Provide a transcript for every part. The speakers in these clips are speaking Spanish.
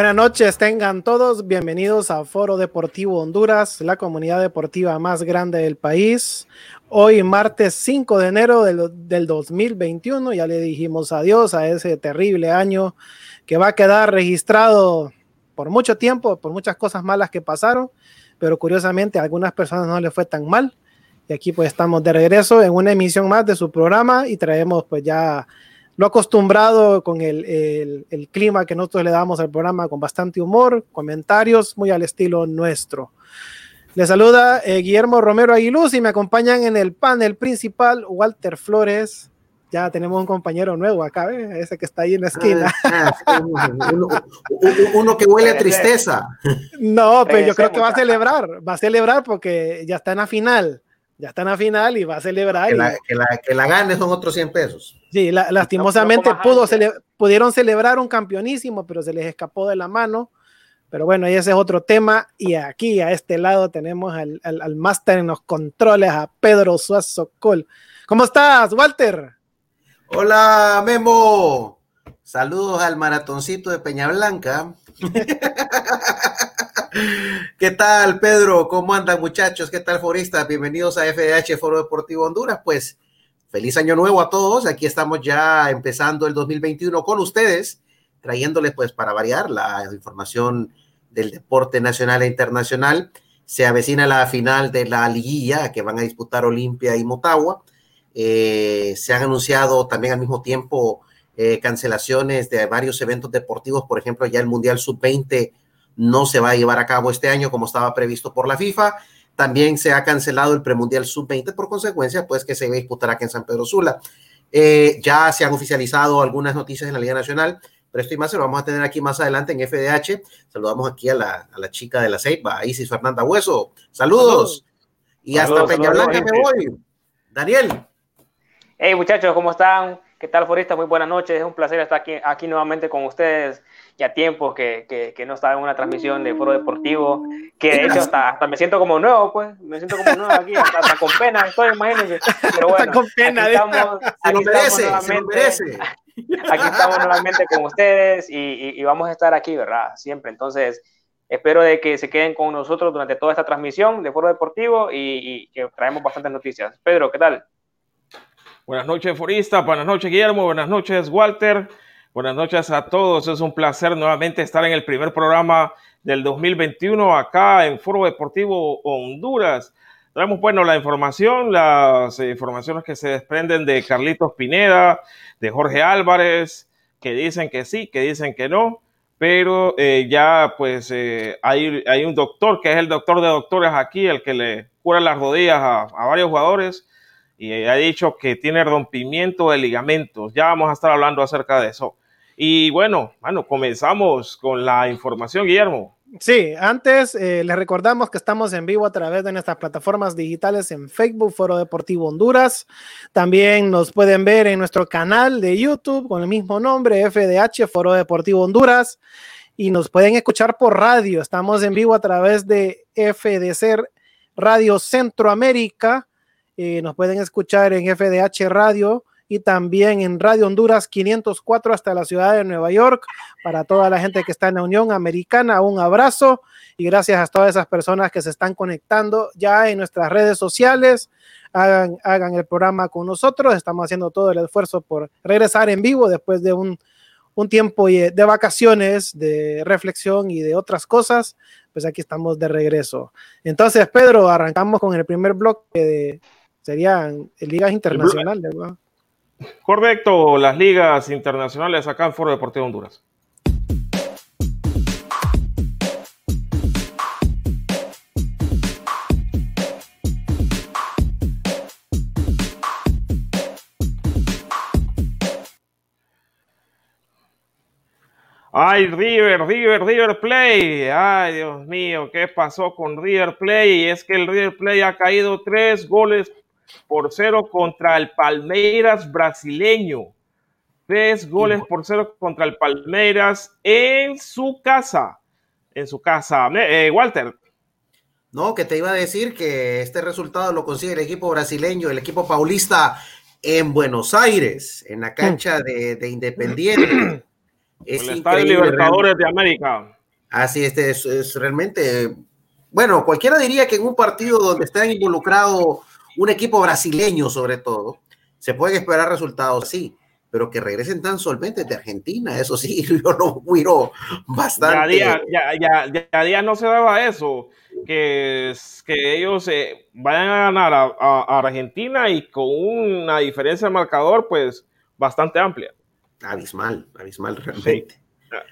Buenas noches, tengan todos bienvenidos a Foro Deportivo Honduras, la comunidad deportiva más grande del país. Hoy, martes 5 de enero del, del 2021, ya le dijimos adiós a ese terrible año que va a quedar registrado por mucho tiempo, por muchas cosas malas que pasaron, pero curiosamente a algunas personas no les fue tan mal. Y aquí pues estamos de regreso en una emisión más de su programa y traemos pues ya lo acostumbrado con el, el, el, clima que nosotros le damos al programa con bastante humor, comentarios muy al estilo nuestro. Les saluda eh, Guillermo Romero Aguiluz y me acompañan en el panel principal Walter Flores. Ya tenemos un compañero nuevo acá, ¿eh? ese que está ahí en la esquina. Ah, uno, uno, que huele a tristeza. No, pero yo creo que va a celebrar, va a celebrar porque ya está en la final ya está en la final y va a celebrar. Que, y... la, que, la, que la, gane son otros 100 pesos. Sí, la, lastimosamente pudo cele pudieron celebrar un campeonísimo, pero se les escapó de la mano. Pero bueno, ese es otro tema. Y aquí, a este lado, tenemos al, al, al máster en los controles, a Pedro Suazo Col. ¿Cómo estás, Walter? Hola, Memo. Saludos al maratoncito de Peña Blanca. ¿Qué tal, Pedro? ¿Cómo andan, muchachos? ¿Qué tal, foristas? Bienvenidos a FDH Foro Deportivo Honduras. Pues, feliz año nuevo a todos. Aquí estamos ya empezando el 2021 con ustedes, trayéndoles, pues, para variar la información del deporte nacional e internacional. Se avecina la final de la liguilla que van a disputar Olimpia y Motagua. Eh, se han anunciado también al mismo tiempo eh, cancelaciones de varios eventos deportivos, por ejemplo, ya el Mundial Sub-20 no se va a llevar a cabo este año como estaba previsto por la FIFA. También se ha cancelado el premundial sub-20 por consecuencia, pues que se iba a disputar aquí en San Pedro Sula. Eh, ya se han oficializado algunas noticias en la Liga Nacional, pero esto y más se lo vamos a tener aquí más adelante en FDH. Saludamos aquí a la, a la chica de la Ceiba, Isis Fernanda Hueso. Saludos. Y hasta saludos, Peña Blanca me voy. Daniel. Hey muchachos, ¿cómo están? ¿Qué tal, Forista? Muy buenas noches. Es un placer estar aquí, aquí nuevamente con ustedes ya tiempo que, que, que, no estaba en una transmisión de foro deportivo, que de hecho hasta, hasta me siento como nuevo, pues, me siento como nuevo aquí, hasta, hasta con pena estoy, imagínense. Pero bueno, con pena, aquí estamos, se lo merece, se lo merece. Aquí estamos nuevamente con ustedes y, y, y, vamos a estar aquí, ¿verdad? Siempre. Entonces, espero de que se queden con nosotros durante toda esta transmisión de foro deportivo y, y que traemos bastantes noticias. Pedro, ¿qué tal? Buenas noches, Forista. Buenas noches, Guillermo. Buenas noches, Walter. Buenas noches a todos. Es un placer nuevamente estar en el primer programa del 2021 acá en Foro Deportivo Honduras. Traemos, bueno, la información, las informaciones que se desprenden de Carlitos Pineda, de Jorge Álvarez, que dicen que sí, que dicen que no, pero eh, ya pues eh, hay, un doctor que es el doctor de doctores aquí, el que le cura las rodillas a varios jugadores y ha dicho que tiene rompimiento de ligamentos. Ya vamos a estar hablando acerca de eso. Y bueno, bueno, comenzamos con la información, Guillermo. Sí, antes eh, les recordamos que estamos en vivo a través de nuestras plataformas digitales en Facebook, Foro Deportivo Honduras. También nos pueden ver en nuestro canal de YouTube con el mismo nombre, FDH, Foro Deportivo Honduras. Y nos pueden escuchar por radio. Estamos en vivo a través de FDC Radio Centroamérica. Eh, nos pueden escuchar en FDH Radio y también en Radio Honduras 504 hasta la ciudad de Nueva York. Para toda la gente que está en la Unión Americana, un abrazo y gracias a todas esas personas que se están conectando ya en nuestras redes sociales. Hagan, hagan el programa con nosotros. Estamos haciendo todo el esfuerzo por regresar en vivo después de un, un tiempo de vacaciones, de reflexión y de otras cosas. Pues aquí estamos de regreso. Entonces, Pedro, arrancamos con el primer bloque de serían ligas internacionales, ¿verdad? Correcto, las ligas internacionales acá en Foro Deportivo Honduras. Ay, River, River, River Play. Ay, Dios mío, ¿qué pasó con River Play? Es que el River Play ha caído tres goles por cero contra el Palmeiras brasileño. Tres goles por cero contra el Palmeiras en su casa. En su casa. Eh, Walter. No, que te iba a decir que este resultado lo consigue el equipo brasileño, el equipo paulista en Buenos Aires, en la cancha de, de Independiente. Es el Estadio Libertadores de América. Así este es, es realmente, bueno, cualquiera diría que en un partido donde están involucrado un equipo brasileño sobre todo, se pueden esperar resultados así, pero que regresen tan solventes de Argentina, eso sí, yo lo miro bastante. Ya, ya, ya, ya, no se daba eso, que, que ellos eh, vayan a ganar a, Argentina y con una diferencia de marcador, pues, bastante amplia. Abismal, abismal realmente.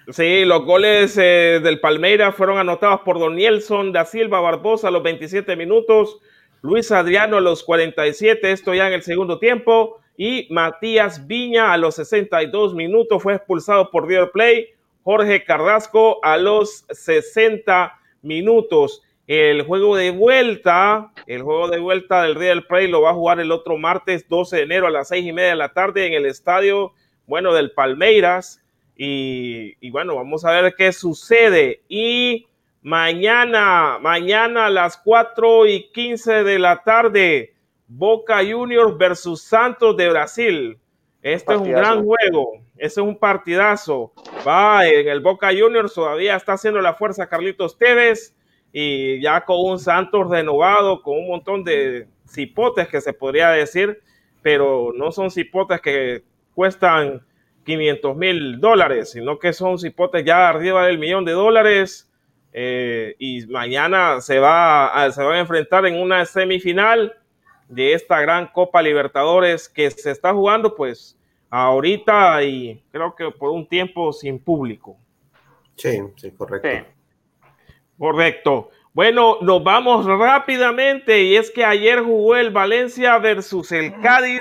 Sí. los goles eh, del Palmeiras fueron anotados por Don Nielson da Silva Barbosa a los 27 minutos, Luis Adriano a los 47, esto ya en el segundo tiempo, y Matías Viña a los 62 minutos fue expulsado por River Play, Jorge Carrasco a los 60 minutos. El juego de vuelta, el juego de vuelta del Real Play lo va a jugar el otro martes 12 de enero a las seis y media de la tarde en el estadio, bueno, del Palmeiras. Y, y bueno, vamos a ver qué sucede. Y mañana, mañana a las 4 y 15 de la tarde, Boca Juniors versus Santos de Brasil. Este es un gran juego, este es un partidazo. Va en el Boca Juniors, todavía está haciendo la fuerza Carlitos Tevez y ya con un Santos renovado, con un montón de cipotes que se podría decir, pero no son cipotes que cuestan 500 mil dólares, sino que son cipotes ya arriba del millón de dólares. Eh, y mañana se va, a, se va a enfrentar en una semifinal de esta gran Copa Libertadores que se está jugando pues ahorita y creo que por un tiempo sin público. Sí, sí, correcto. Correcto. Bueno, nos vamos rápidamente y es que ayer jugó el Valencia versus el Cádiz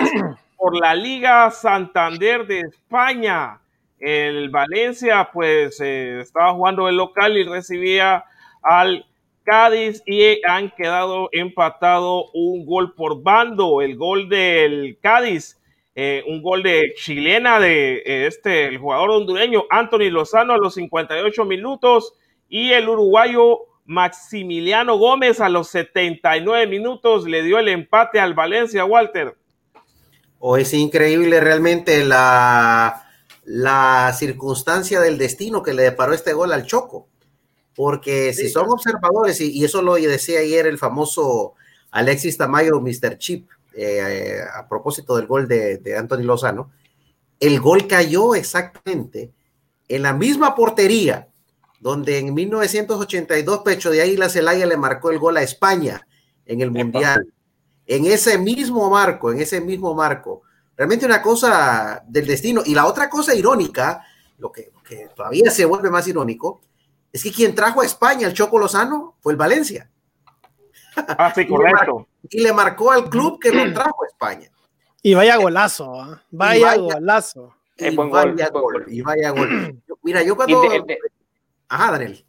por la Liga Santander de España. El Valencia pues eh, estaba jugando el local y recibía al Cádiz y han quedado empatado un gol por bando. El gol del Cádiz, eh, un gol de chilena de eh, este, el jugador hondureño Anthony Lozano a los 58 minutos y el uruguayo Maximiliano Gómez a los 79 minutos le dio el empate al Valencia, Walter. Oh, es increíble realmente la, la circunstancia del destino que le deparó este gol al Choco. Porque si son observadores, y, eso lo decía ayer el famoso Alexis Tamayo, Mr. Chip, eh, a propósito del gol de, de Anthony Lozano, el gol cayó exactamente en la misma portería donde en 1982 Pecho de Águila Celaya le marcó el gol a España en el Mundial. En ese mismo marco, en ese mismo marco. Realmente una cosa del destino. Y la otra cosa irónica, lo que, todavía se vuelve más irónico, es que quien trajo a España el Choco Lozano fue el Valencia. Ah, sí, correcto. y le marcó al club que lo trajo a España. Y vaya golazo, ¿ah? vaya, golazo. Y, vaya gol, y vaya gol. Mira, yo cuando... Ajá, Daniel.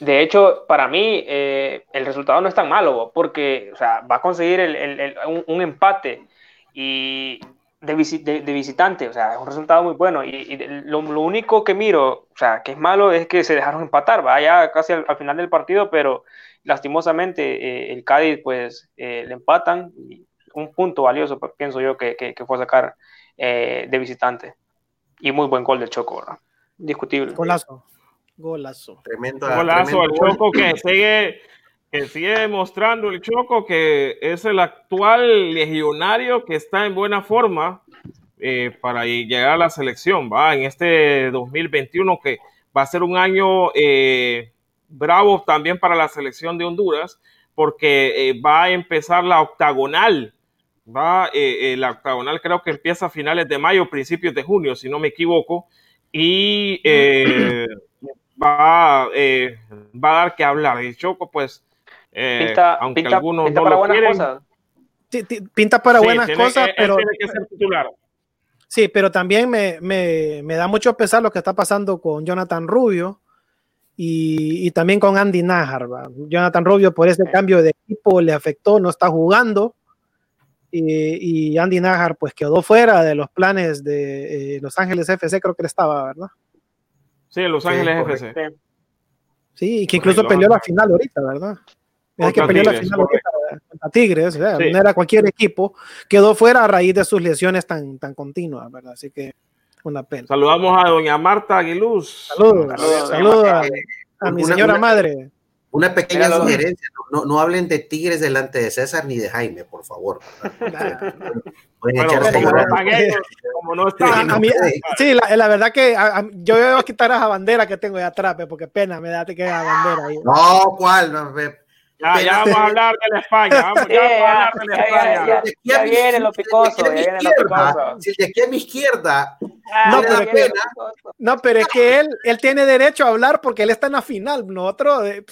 De hecho, para mí eh, el resultado no es tan malo, porque o sea, va a conseguir un, empate y de, visitante, o sea, es un resultado muy bueno. Y, lo, único que miro, o sea, que es malo es que se dejaron empatar, vaya casi al, final del partido, pero lastimosamente eh, el Cádiz, pues, eh, le empatan. Y un punto valioso, pues, pienso yo, que, que, fue sacar de visitante. Y muy buen gol del Choco, ¿verdad? Discutible. Golazo. Golazo. Tremendo. Golazo al Choco que sigue, que sigue demostrando el Choco que es el actual legionario que está en buena forma eh, para llegar a la selección, va, en este 2021 que va a ser un año eh, bravo también para la selección de Honduras, porque eh, va a empezar la octagonal, va, la octagonal creo que empieza a finales de mayo, principios de junio, si no me equivoco, y va, eh, va a dar que hablar. Y Choco, pues, eh, pinta, aunque algunos no para lo quieren, cosas. Pinta para buenas cosas, pero... Sí, pero también me, me, me, da mucho pesar lo que está pasando con Jonathan Rubio y, y también con Andy Najar. Jonathan Rubio por ese cambio de equipo le afectó, no está jugando. Y, y Andy Najar pues quedó fuera de los planes de eh, Los Ángeles FC, creo que él estaba, ¿verdad? Sí, en Los Ángeles FC. Sí, y que incluso peleó la final ahorita, ¿verdad? Es que peleó la final contra Tigres, no era cualquier equipo, quedó fuera a raíz de sus lesiones tan, tan continuas, ¿verdad? Así que Una pena. Saludamos a doña Marta Aguiluz. Saludos, saludos, a, a, mi señora una, madre. Una pequeña Mira, sugerencia, no, no, hablen de Tigres delante de César ni de Jaime, por favor. Pueden echarse como, no como no están. A, a mí, sí, la, la, verdad que a, yo voy a quitar esa bandera que tengo ahí atrás, porque pena me da que la bandera ahí. No, ¿cuál? No, ya, ya vamos a hablar de la España. Vamos, ya, vamos a hablar de la España. ya, ya, ya viene lo picoso, ya viene lo picoso. Si el de aquí a mi izquierda Ah, No, pero picoso. No, pero es que él, él tiene derecho a hablar porque él está en la final. Nosotros, eh,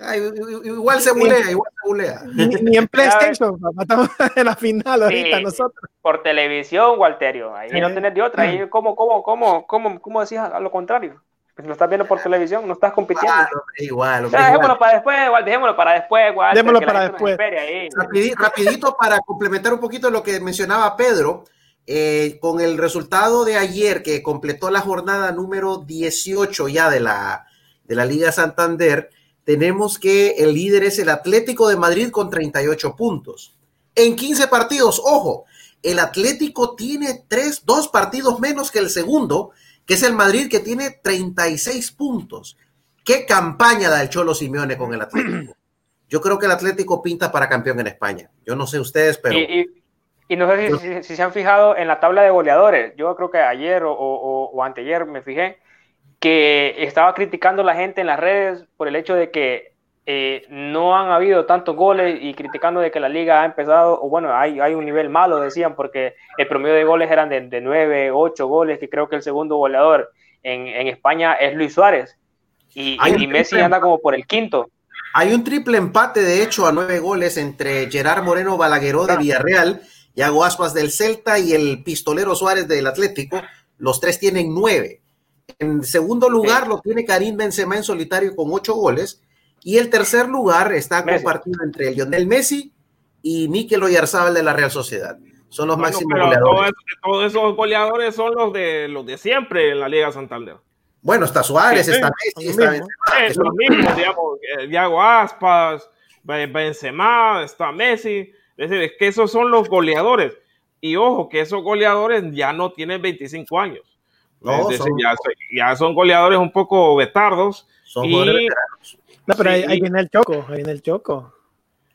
ay, igual se bulea, igual se bulea. ni, ni en PlayStation, papá, estamos en la final ahorita Sí. nosotros. Por televisión, Walterio. Ahí Sí. no tenés de otra. Ahí, ¿cómo, cómo, cómo, cómo, cómo decías a lo contrario? Lo estás viendo por televisión, no estás compitiendo. Igual, hombre, igual, igual. dejémoslo para después, Wal, dejémoslo para después, que la para después. ahí. Rapidito para complementar un poquito lo que mencionaba Pedro, eh, con el resultado de ayer que completó la jornada número 18 ya de la, de la Liga Santander, tenemos que el líder es el Atlético de Madrid con 38 puntos. En 15 partidos, ojo, el Atlético tiene tres, dos partidos menos que el segundo, que es el Madrid que tiene 36 puntos. ¿Qué campaña da el Cholo Simeone con el Atlético? Yo creo que el Atlético pinta para campeón en España. Yo no sé ustedes, pero Y, y- y no sé si, si- si se han fijado en la tabla de goleadores. Yo creo que ayer o, o, o anteayer me fijé que estaba criticando la gente en las redes por el hecho de que eh, no han habido tantos goles y criticando de que la liga ha empezado, o bueno, hay, hay un nivel malo, decían, porque el promedio de goles eran de, de 9, 8 goles, que creo que el segundo goleador en, en España es Luis Suárez. Y, Messi triple- anda como por el quinto. hay un triple empate, de hecho, a nueve goles entre Gerard Moreno Balagueró de Villarreal, Yago Aspas del Celta y el pistolero Suárez del Atlético. Los tres tienen nueve. En segundo lugar lo tiene Karim Benzema en solitario con ocho goles. Y el tercer lugar está Messi. compartido entre Lionel Messi y Mikel Oyarzábal de la Real Sociedad. Son los Bueno, máximos goleadores. todos esos goleadores son los de los de siempre en la Liga Santander. Bueno, está Suárez, Sí, está sí, Messi, está. Benzema, Eh, son los mismos, digamos, eh, Thiago Aspas, Be- Benzema, está Messi. Es decir, es que esos son los goleadores. Y ojo, que esos goleadores ya no tienen 25 años. No, es decir, son- ya, son- ya son goleadores un poco betardos. son y-. No, pero ahí, Sí. ahí viene el choco, ahí viene el choco.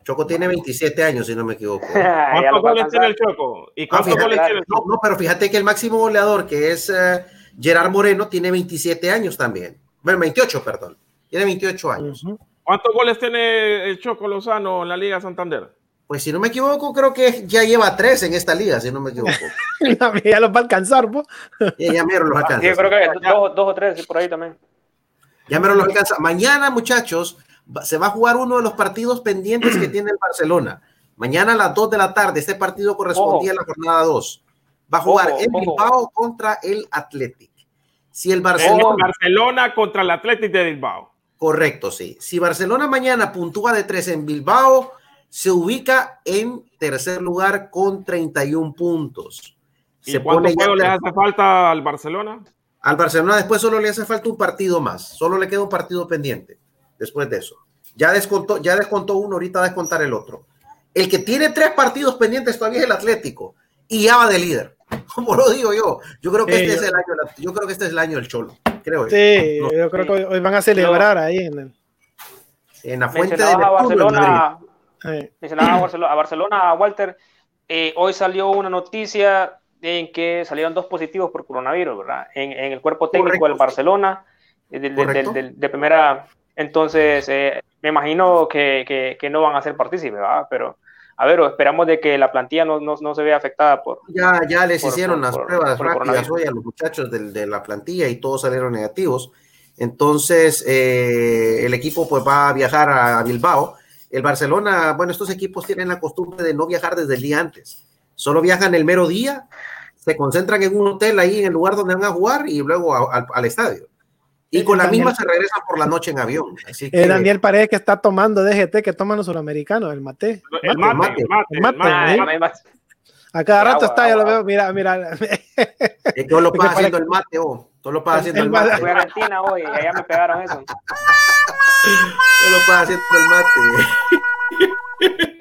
Choco tiene 27 años, si no me equivoco. ¿Cuántos goles tiene el Choco? ¿Y Ah, fíjate, goles tiene el no, Choco? no, pero fíjate que el máximo goleador, que es eh, Gerard Moreno, tiene 27 años también. Bueno, 28, perdón. Tiene 28 años. ¿Cuántos goles tiene el Choco Lozano en la Liga Santander? Pues si no me equivoco, creo que ya lleva tres en esta liga, si no me equivoco. ya los va a alcanzar, po. Ya, ya mero los Sí, alcanza. yo creo que dos, dos o tres sí, por ahí también. Ya mero los alcanza. Mañana, muchachos, se va a jugar uno de los partidos pendientes que tiene el Barcelona. Mañana a las 2 de la tarde, este partido correspondía a la jornada 2. Va a jugar Ojo, el ojo. Bilbao contra el Athletic. Si el El Barcelona... Barcelona contra el Athletic de Bilbao. Correcto, sí. Si Barcelona mañana puntúa de 3 en Bilbao, se ubica en tercer lugar con 31 puntos. ¿Y Se pone ya le hace falta al Barcelona? Al Barcelona después solo le hace falta un partido más, solo le queda un partido pendiente después de eso. Ya descontó, ya descontó uno, ahorita va a descontar el otro. El que tiene tres partidos pendientes todavía es el Atlético y ya va de líder. Como lo digo yo, yo creo que Sí, este yo- es el año, yo creo que este es el año del Cholo, creo. yo. Sí, No, yo creo que hoy, van a celebrar ahí en el. en la fuente de a. Barcelona, mencionabas a Barcelona, a Barcelona, Walter. eh, hoy salió una noticia en que salieron dos positivos por coronavirus, ¿verdad? En, en el cuerpo técnico Correcto. del Barcelona, eh, del- del- Correcto. del- de primera. Entonces, eh, me imagino que, que- que no van a ser partícipes, ¿verdad? Pero, a ver, esperamos de que la plantilla no, no, no se vea afectada por. Ya, ya les por- hicieron por- las por- pruebas rápidas hoy a los muchachos del- de, la plantilla y todos salieron negativos. Entonces, eh, el equipo pues va a viajar a Bilbao. El Barcelona, bueno, estos equipos tienen la costumbre de no viajar desde el día antes. Solo viajan el mero día, se concentran en un hotel ahí en el lugar donde van a jugar y luego a- al- al estadio. Y con la Daniel- misma se regresan por la noche en avión. Así que, eh, Daniel Paredes que está tomando DGT que toman los suramericanos, el mate. El Mate, mate, el mate, el el mate. mate. Ah, ¿eh? más- A cada rato agua, está, yo lo veo, mira, mira. es que todo lo Porque pasa para haciendo que- el mate, oh. Todo lo pasa haciendo El el mate-. Fui a Argentina hoy y allá me pegaron eso. Todo lo pasa haciendo el mate.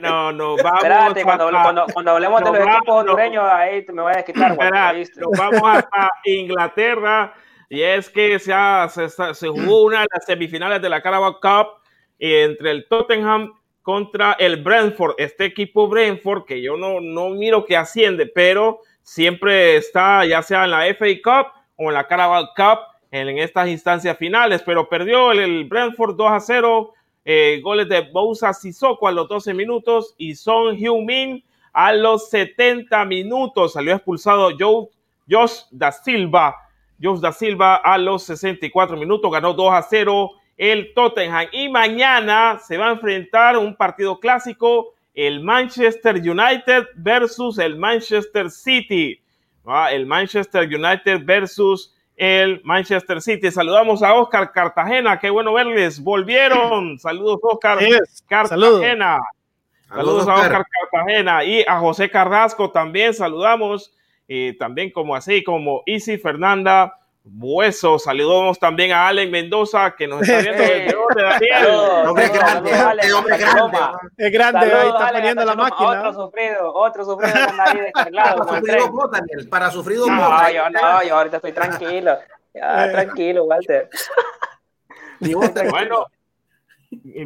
No, no, vamos Espérate, cuando, cuando, cuando, hablemos de los equipos hondureños, ahí me voy a desquitar. Espérate, nos vamos hasta Inglaterra y es que se, ha, se, se, jugó una de las semifinales de la Carabao Cup entre el Tottenham contra el Brentford. Este equipo Brentford, que yo no, no miro que asciende, pero siempre está ya sea en la FA Cup o en la Carabao Cup en, en estas instancias finales, pero perdió el, el Brentford 2 a 0 eh, goles de Bousa Sissoko a los 12 minutos y Son Heung-min a los 70 minutos. Salió expulsado Joe, Josh Da Silva. Josh Da Silva a los 64 minutos ganó 2 a 0 el Tottenham. Y mañana se va a enfrentar un partido clásico, el Manchester United versus el Manchester City. Ah, el Manchester United versus el Manchester City. Saludamos a Oscar Cartagena, qué bueno verles, volvieron. Saludos, Oscar Cartagena. Saludos, a Oscar Cartagena y a José Carrasco también saludamos, y también como así, como Isi Fernanda Bueso. Saludamos también a Allen Mendoza, que nos está viendo desde donde, Daniel. Hombre grande, hombre grande. Es grande, ahí está poniendo la máquina. Otro sufrido, otro sufrido con nadie descargado. Para sufrido vos, Daniel, para sufrido no, vos. Yo, no, yo ahorita estoy tranquilo. Ya, tranquilo, Walter. bueno,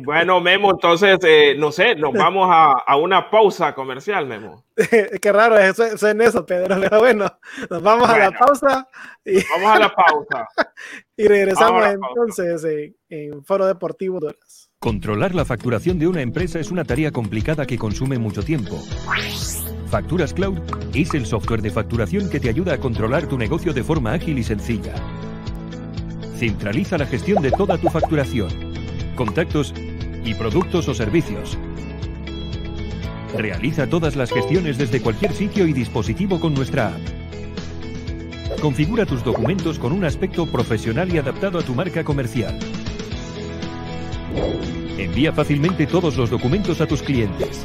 bueno, Memo, entonces, eh, no sé, nos vamos a, a, una pausa comercial, Memo. Qué raro eso, en eso, Pedro, pero bueno, nos vamos bueno, a la pausa. Y... Vamos a la pausa. y regresamos entonces en, en, Foro Deportivo Doras. Controlar la facturación de una empresa es una tarea complicada que consume mucho tiempo. Facturas Cloud es el software de facturación que te ayuda a controlar tu negocio de forma ágil y sencilla. Centraliza la gestión de toda tu facturación contactos y productos o servicios. Realiza todas las gestiones desde cualquier sitio y dispositivo con nuestra app. Configura tus documentos con un aspecto profesional y adaptado a tu marca comercial. Envía fácilmente todos los documentos a tus clientes.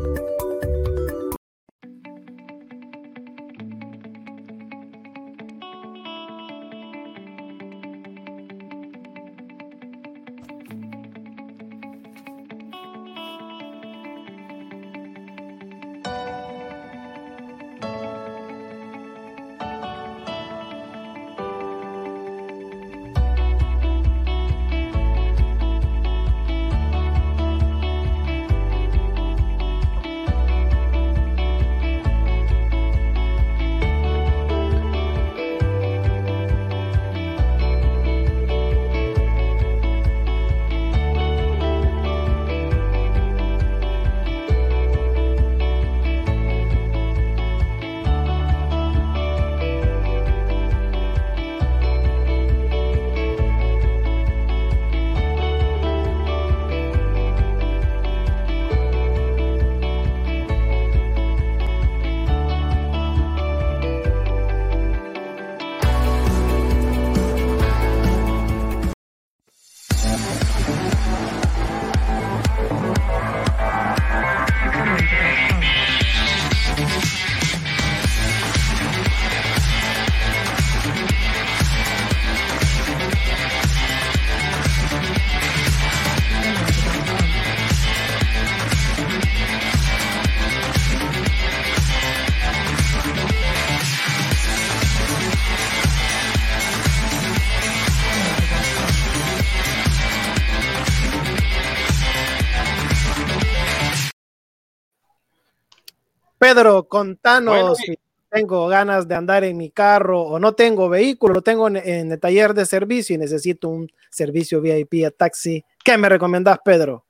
Pedro, contanos bueno, si tengo ganas de andar en mi carro o no tengo vehículo, lo tengo en, en, el taller de servicio y necesito un servicio VIP a taxi. ¿Qué me recomendás, Pedro?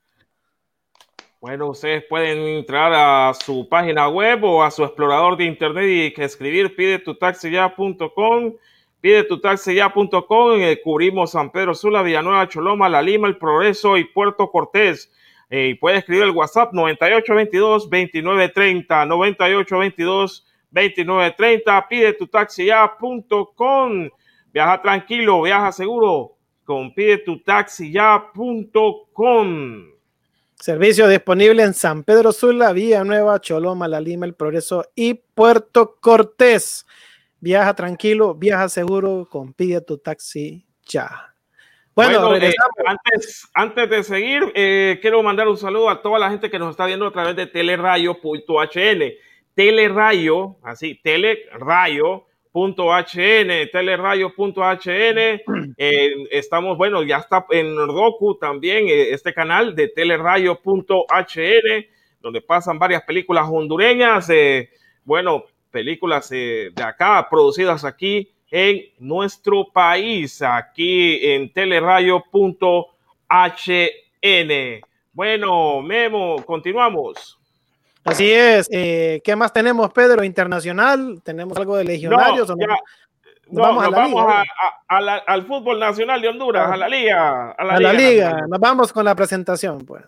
Bueno, ustedes pueden entrar a su página web o a su explorador de internet y escribir pide tu taxi ya.com, pide tu taxi ya.com, eh, cubrimos San Pedro Sula, Villanueva, Choloma, La Lima, El Progreso y Puerto Cortés. Y puede escribir el WhatsApp 9822-2930, 9822-2930, pide tu taxi ya.com, viaja tranquilo, viaja seguro con pide tu taxi ya.com. Servicio disponible en San Pedro Sula, Vía Nueva, Choloma, La Lima, El Progreso y Puerto Cortés. Viaja tranquilo, viaja seguro con pide tu taxi ya. Bueno, eh, antes, antes de seguir, eh, quiero mandar un saludo a toda la gente que nos está viendo a través de telerayo.hn. Telerayo, así, telerayo.hn, telerayo.hn. Eh, estamos, bueno, ya está en Roku también este canal de telerayo.hn, donde pasan varias películas hondureñas, bueno, películas de acá, producidas aquí en nuestro país, aquí en telerayo.hn. Bueno, Memo, continuamos. Así es. Eh, ¿Qué más tenemos, Pedro? Internacional. ¿Tenemos algo de legionarios? No, vamos, a la liga, al fútbol nacional de Honduras, a la liga. A la, liga, liga. Nos vamos con la presentación, pues.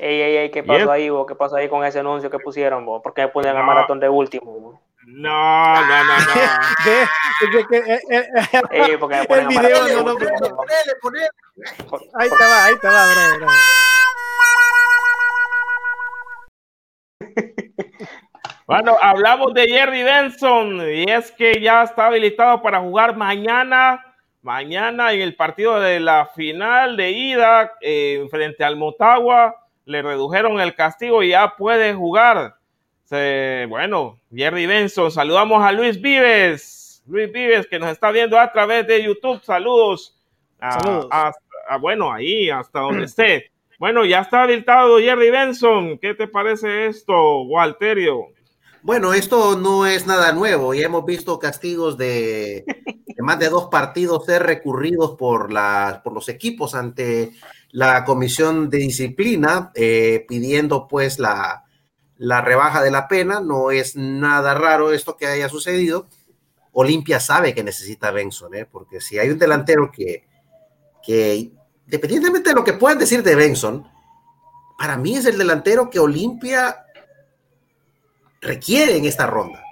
Ey, ey, ey, ¿qué pasó ahí, vos? ¿Qué pasó ahí con ese anuncio que pusieron, vos? ¿Por qué me ponen al maratón de último, No, no, no, no. Ey, porque me ponen el video no, no, Ahí te va, ahí va, bro, bro. Bueno, hablamos de Jerry Benson y es que ya está habilitado para jugar mañana, mañana en el partido de la final de ida eh, frente al Motagua le redujeron el castigo y ya puede jugar. bueno, Jerry Benson, saludamos a Luis Vives. Luis Vives, que nos está viendo a través de YouTube. Saludos. bueno, ahí, hasta donde esté. Bueno, ya está habilitado Jerry Benson. ¿Qué te parece esto, Walterio? Bueno, esto no es nada nuevo. Ya hemos visto castigos de, más de dos partidos ser recurridos por, los equipos ante la comisión de disciplina eh, pidiendo pues la, rebaja de la pena. No es nada raro esto que haya sucedido. Olimpia sabe que necesita Benson, ¿eh? porque si hay un delantero que, que, independientemente de lo que puedan decir de Benson, para mí es el delantero que Olimpia requiere en esta ronda.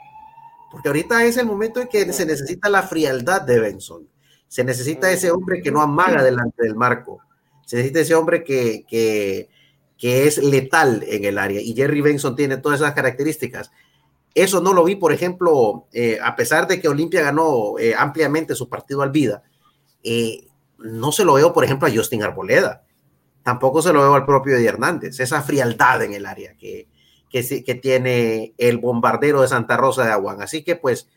Porque ahorita es el momento en que se necesita la frialdad de Benson. Se necesita ese hombre que no amaga delante del marco se necesita ese hombre que, que, que es letal en el área y Jerry Benson tiene todas esas características. Eso no lo vi, por ejemplo, eh, a pesar de que Olimpia ganó eh, ampliamente su partido al vida, eh, no se lo veo, por ejemplo, a Justin Arboleda. Tampoco se lo veo al propio Eddie Hernández. Esa frialdad en el área que, que, que tiene el bombardero de Santa Rosa de Aguán. Así que, pues,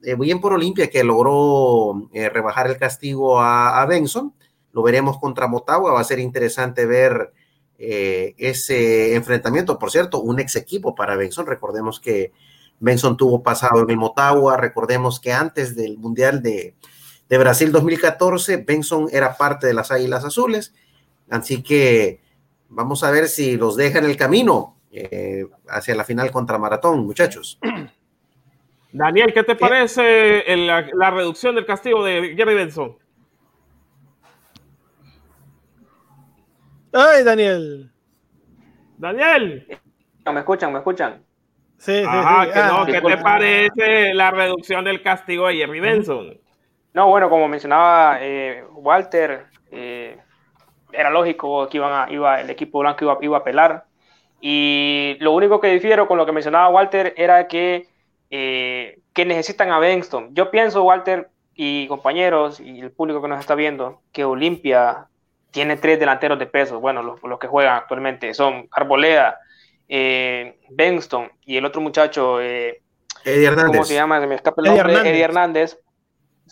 bien por Olimpia que logró rebajar el castigo a, Benson. Lo veremos contra Motagua, va a ser interesante ver eh, ese enfrentamiento. Por cierto, un ex equipo para Benson, recordemos que Benson tuvo pasado en el Motagua, recordemos que antes del Mundial de, Brasil 2014, Benson era parte de las Águilas Azules, así que vamos a ver si los deja en el camino eh, hacia la final contra Maratón, muchachos. Daniel, ¿qué te parece la reducción del castigo de Jerry Benson? ¡Ay, Daniel! ¡Daniel! ¿Me escuchan? ¿Me escuchan? Sí, sí, sí. Ah, ¿Qué te parece la reducción del castigo de Jerry Benson? No, bueno, como mencionaba eh, Walter, eh, era lógico que iban a, iba, el equipo blanco iba, iba, a apelar. Y lo único que difiero con lo que mencionaba Walter era que, eh, que necesitan a Benson. Yo pienso, Walter y compañeros y el público que nos está viendo, que Olimpia tiene tres delanteros de peso. Bueno, los, que juegan actualmente son Arboleda, eh, Benston y el otro muchacho, eh, Eddie Hernández. ¿cómo se llama? Se me escapa el nombre, Eddie Hernández.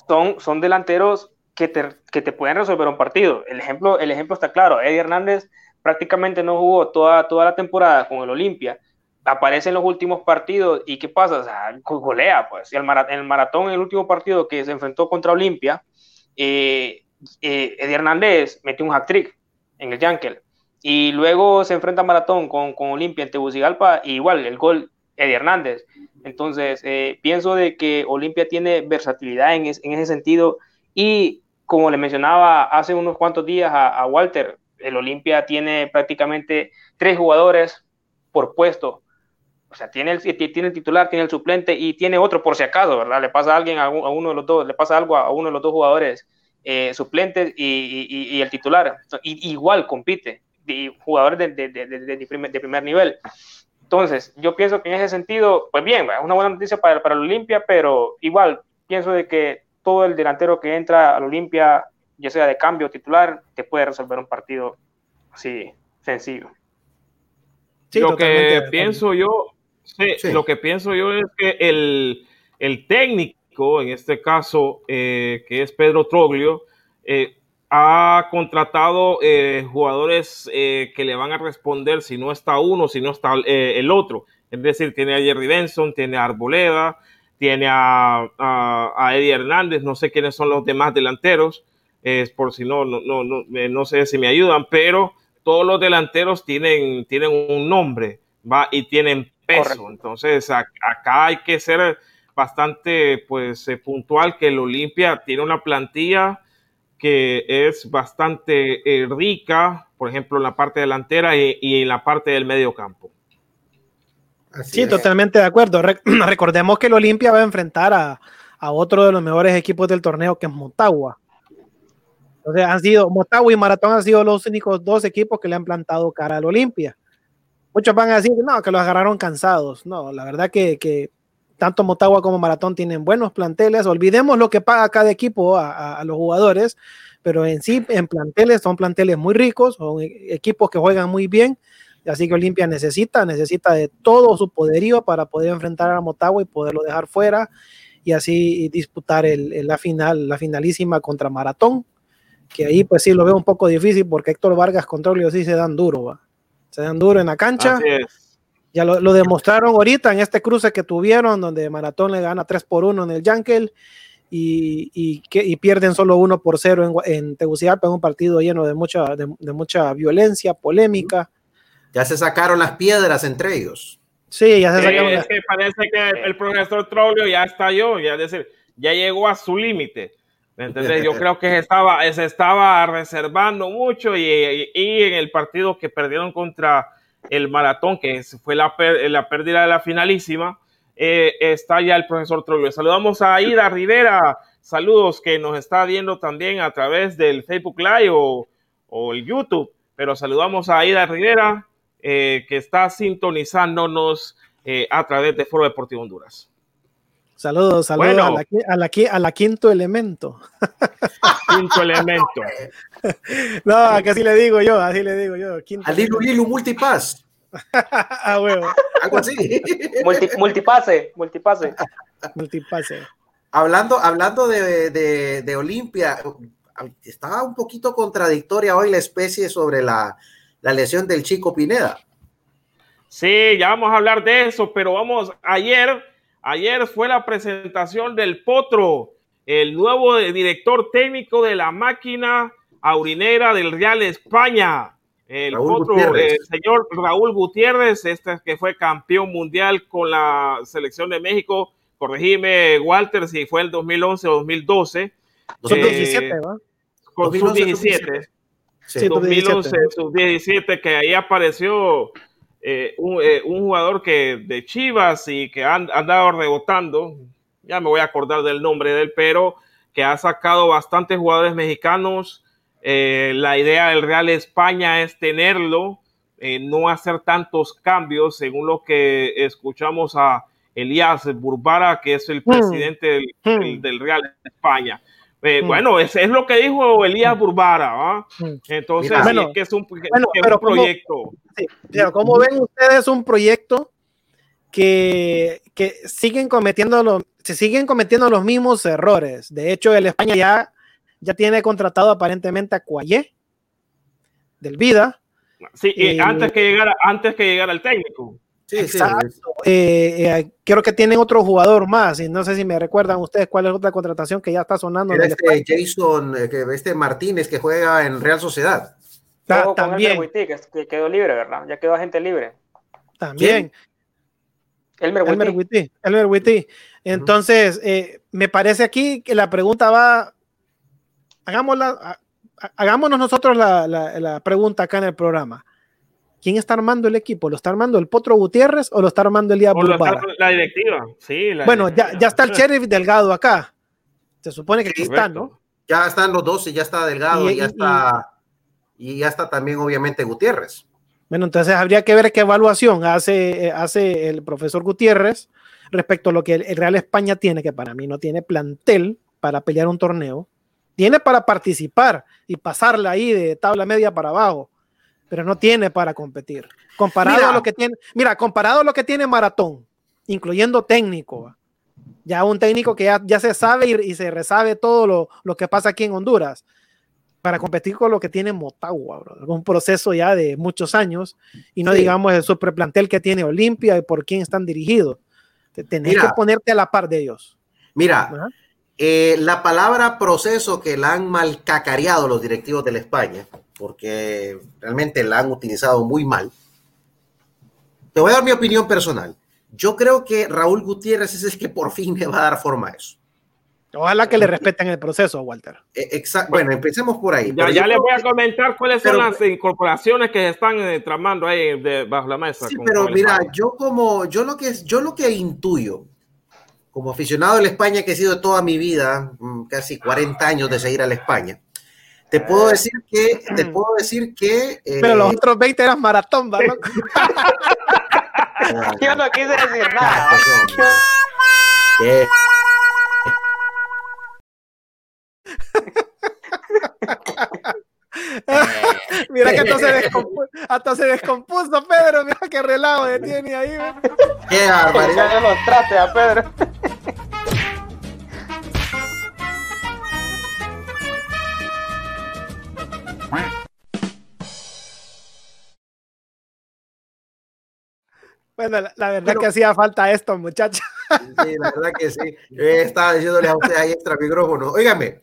Son, son delanteros que te, que te, pueden resolver un partido. El ejemplo, el ejemplo está claro. Eddie Hernández prácticamente no jugó toda, toda la temporada con el Olimpia aparece en los últimos partidos y ¿qué pasa? O golea, pues. el, el maratón, el último partido que se enfrentó contra Olimpia, eh, eh, Eddie Hernández metió un hat-trick en el Yankel. Y luego se enfrenta a Maratón con, con Olimpia en Tegucigalpa, y igual el gol Eddie Hernández. Entonces, eh, pienso de que Olimpia tiene versatilidad en, en, ese sentido. Y como le mencionaba hace unos cuantos días a Walter, el Olimpia tiene prácticamente tres jugadores por puesto o sea, tiene el, tiene el titular, tiene el suplente y tiene otro por si acaso, ¿verdad? Le pasa a alguien, a, uno de los dos, le pasa algo a uno de los dos jugadores eh, suplentes y, el titular. Y, igual compite, jugadores de, de, primer, nivel. Entonces, yo pienso que en ese sentido, pues bien, es una buena noticia para, para el Olimpia, pero igual pienso de que todo el delantero que entra al Olimpia, ya sea de cambio titular, te puede resolver un partido así sencillo. lo que pienso yo, Sí, lo que pienso yo es que el, el técnico, en este caso, eh, que es Pedro Troglio, eh, ha contratado eh, jugadores que le van a responder si no está uno, si no está el otro. Es decir, tiene a Jerry Benson, tiene a Arboleda, tiene a, a, Eddie Hernández, no sé quiénes son los demás delanteros, es por si no, no, no, no, no sé si me ayudan, pero todos los delanteros tienen, tienen un nombre va y tienen peso. Entonces, acá hay que ser bastante pues eh, puntual que el Olimpia tiene una plantilla que es bastante eh, rica, por ejemplo, en la parte delantera y, en la parte del medio campo. sí, totalmente de acuerdo. recordemos que el Olimpia va a enfrentar a, a, otro de los mejores equipos del torneo, que es Motagua. Entonces, han sido, Motagua y Maratón han sido los únicos dos equipos que le han plantado cara al Olimpia. Muchos van a decir, no, que los agarraron cansados. No, la verdad que, tanto Motagua como Maratón tienen buenos planteles. Olvidemos lo que paga cada equipo a, los jugadores, pero en sí, en planteles, son planteles muy ricos, son e, equipos que juegan muy bien. Así que Olimpia necesita, necesita de todo su poderío para poder enfrentar a Motagua y poderlo dejar fuera y así disputar la final, la finalísima contra Maratón, que ahí pues sí lo veo un poco difícil porque Héctor Vargas contra sí se dan duro. ¿va? se dan duro en la cancha. Ya lo, demostraron ahorita en este cruce que tuvieron, donde Maratón le gana 3 por 1 en el Yankel y, y, que, y pierden solo 1 por 0 en, en Tegucigalpa, en un partido lleno de mucha, de, mucha violencia, polémica. Ya se sacaron las piedras entre ellos. Sí, ya se sacaron. Es que parece que el profesor Trollio ya estalló, ya, es decir, ya llegó a su límite. Yo creo que se estaba, se estaba reservando mucho y, en el partido que perdieron contra el maratón, que fue la, la pérdida de la finalísima, eh, está ya el profesor Troglio. Saludamos a Ida Rivera, saludos que nos está viendo también a través del Facebook Live o, el YouTube, pero saludamos a Ida Rivera, eh, que está sintonizándonos eh, a través de Foro Deportivo Honduras. Saludos, saludos a, la, a, la, a, la, quinto elemento. quinto elemento. no, que así le digo yo, así le digo yo. Quinto Al Lilu Lilu Multipass. ah, huevo. Algo así. multipase, multipase. multipase. Hablando, hablando de, de, de Olimpia, estaba un poquito contradictoria hoy la especie sobre la, la lesión del chico Pineda. Sí, ya vamos a hablar de eso, pero vamos, ayer Ayer fue la presentación del Potro, el nuevo director técnico de la máquina aurinera del Real España. El Potro, el señor Raúl Gutiérrez, este que fue campeón mundial con la selección de México. Corregime, Walter, si fue el 2011 o 2012. 2017, ¿va? Con 2017. Sí, 2011, sub-17, que ahí apareció eh, eh, un, jugador que de Chivas y que han andado rebotando, ya me voy a acordar del nombre de él, pero que ha sacado bastantes jugadores mexicanos. Eh, la idea del Real España es tenerlo, no hacer tantos cambios, según lo que escuchamos a Elías Burbara, que es el hmm. presidente hmm. del Real España. Eh, mm. Bueno, es, es, lo que dijo Elías mm. Burbara. Mm. Entonces, que es un, proyecto. pero como ven ustedes un proyecto que, que siguen cometiendo los, se siguen cometiendo los mismos errores. De hecho, el España ya, ya tiene contratado aparentemente a Cuayé del Vida. Sí, y, antes que llegara, antes que llegara el técnico. Sí, sí. Eh, eh, creo que tienen otro jugador más, y no sé si me recuerdan ustedes cuál es otra contratación que ya está sonando. Este Jason, este Martínez que juega en Real Sociedad. también. que quedó libre, ¿verdad? Ya quedó agente libre. También. Elmer Witty. Elmer Witty. Entonces, eh, me parece aquí que la pregunta va, hagámosla, hagámonos nosotros la, la, pregunta acá en el programa. ¿Quién está armando el equipo? ¿Lo está armando el Potro Gutiérrez o lo está armando el Diablo La directiva, sí. bueno, Ya, ya está el Sheriff Delgado acá. Se supone que aquí está, ¿no? Ya están los dos y ya está Delgado y, ya está. Y, ya está también, obviamente, Gutiérrez. Bueno, entonces habría que ver qué evaluación hace, hace el profesor Gutiérrez respecto a lo que el Real España tiene, que para mí no tiene plantel para pelear un torneo. Tiene para participar y pasarla ahí de tabla media para abajo, pero no tiene para competir. Comparado a lo que tiene, mira, comparado a lo que tiene Maratón, incluyendo técnico, ya un técnico que ya, se sabe y, se resabe todo lo, lo, que pasa aquí en Honduras, para competir con lo que tiene Motagua, un proceso ya de muchos años, y no digamos el superplantel que tiene Olimpia y por quién están dirigidos. Tenés que ponerte a la par de ellos. Mira, eh, la palabra proceso que la han mal cacareado los directivos de la España, porque realmente la han utilizado muy mal. Te voy a dar mi opinión personal. Yo creo que Raúl Gutiérrez es el que por fin le va a dar forma a eso. Ojalá que le respeten el proceso, Walter. E, exacto. Bueno, empecemos por ahí. Ya, ya les voy a comentar cuáles son las incorporaciones que están eh, tramando ahí bajo la mesa. Sí, pero mira, yo como, yo lo que yo lo que intuyo, como aficionado a la España que he sido toda mi vida, mm, casi 40 años de seguir a la España, te puedo decir que, te puedo decir que. Eh, Pero los otros 20 eran maratón, ¿verdad? Yo no quise decir nada. mira que hasta se, descompuso, hasta se descompuso Pedro, mira qué relajo que tiene ahí. Qué barbaridad. Ya lo trate a Pedro. Bueno, la, verdad que hacía falta esto, muchachos. Sí, la verdad que sí. estaba diciéndole a usted ahí extra micrófono. Óigame,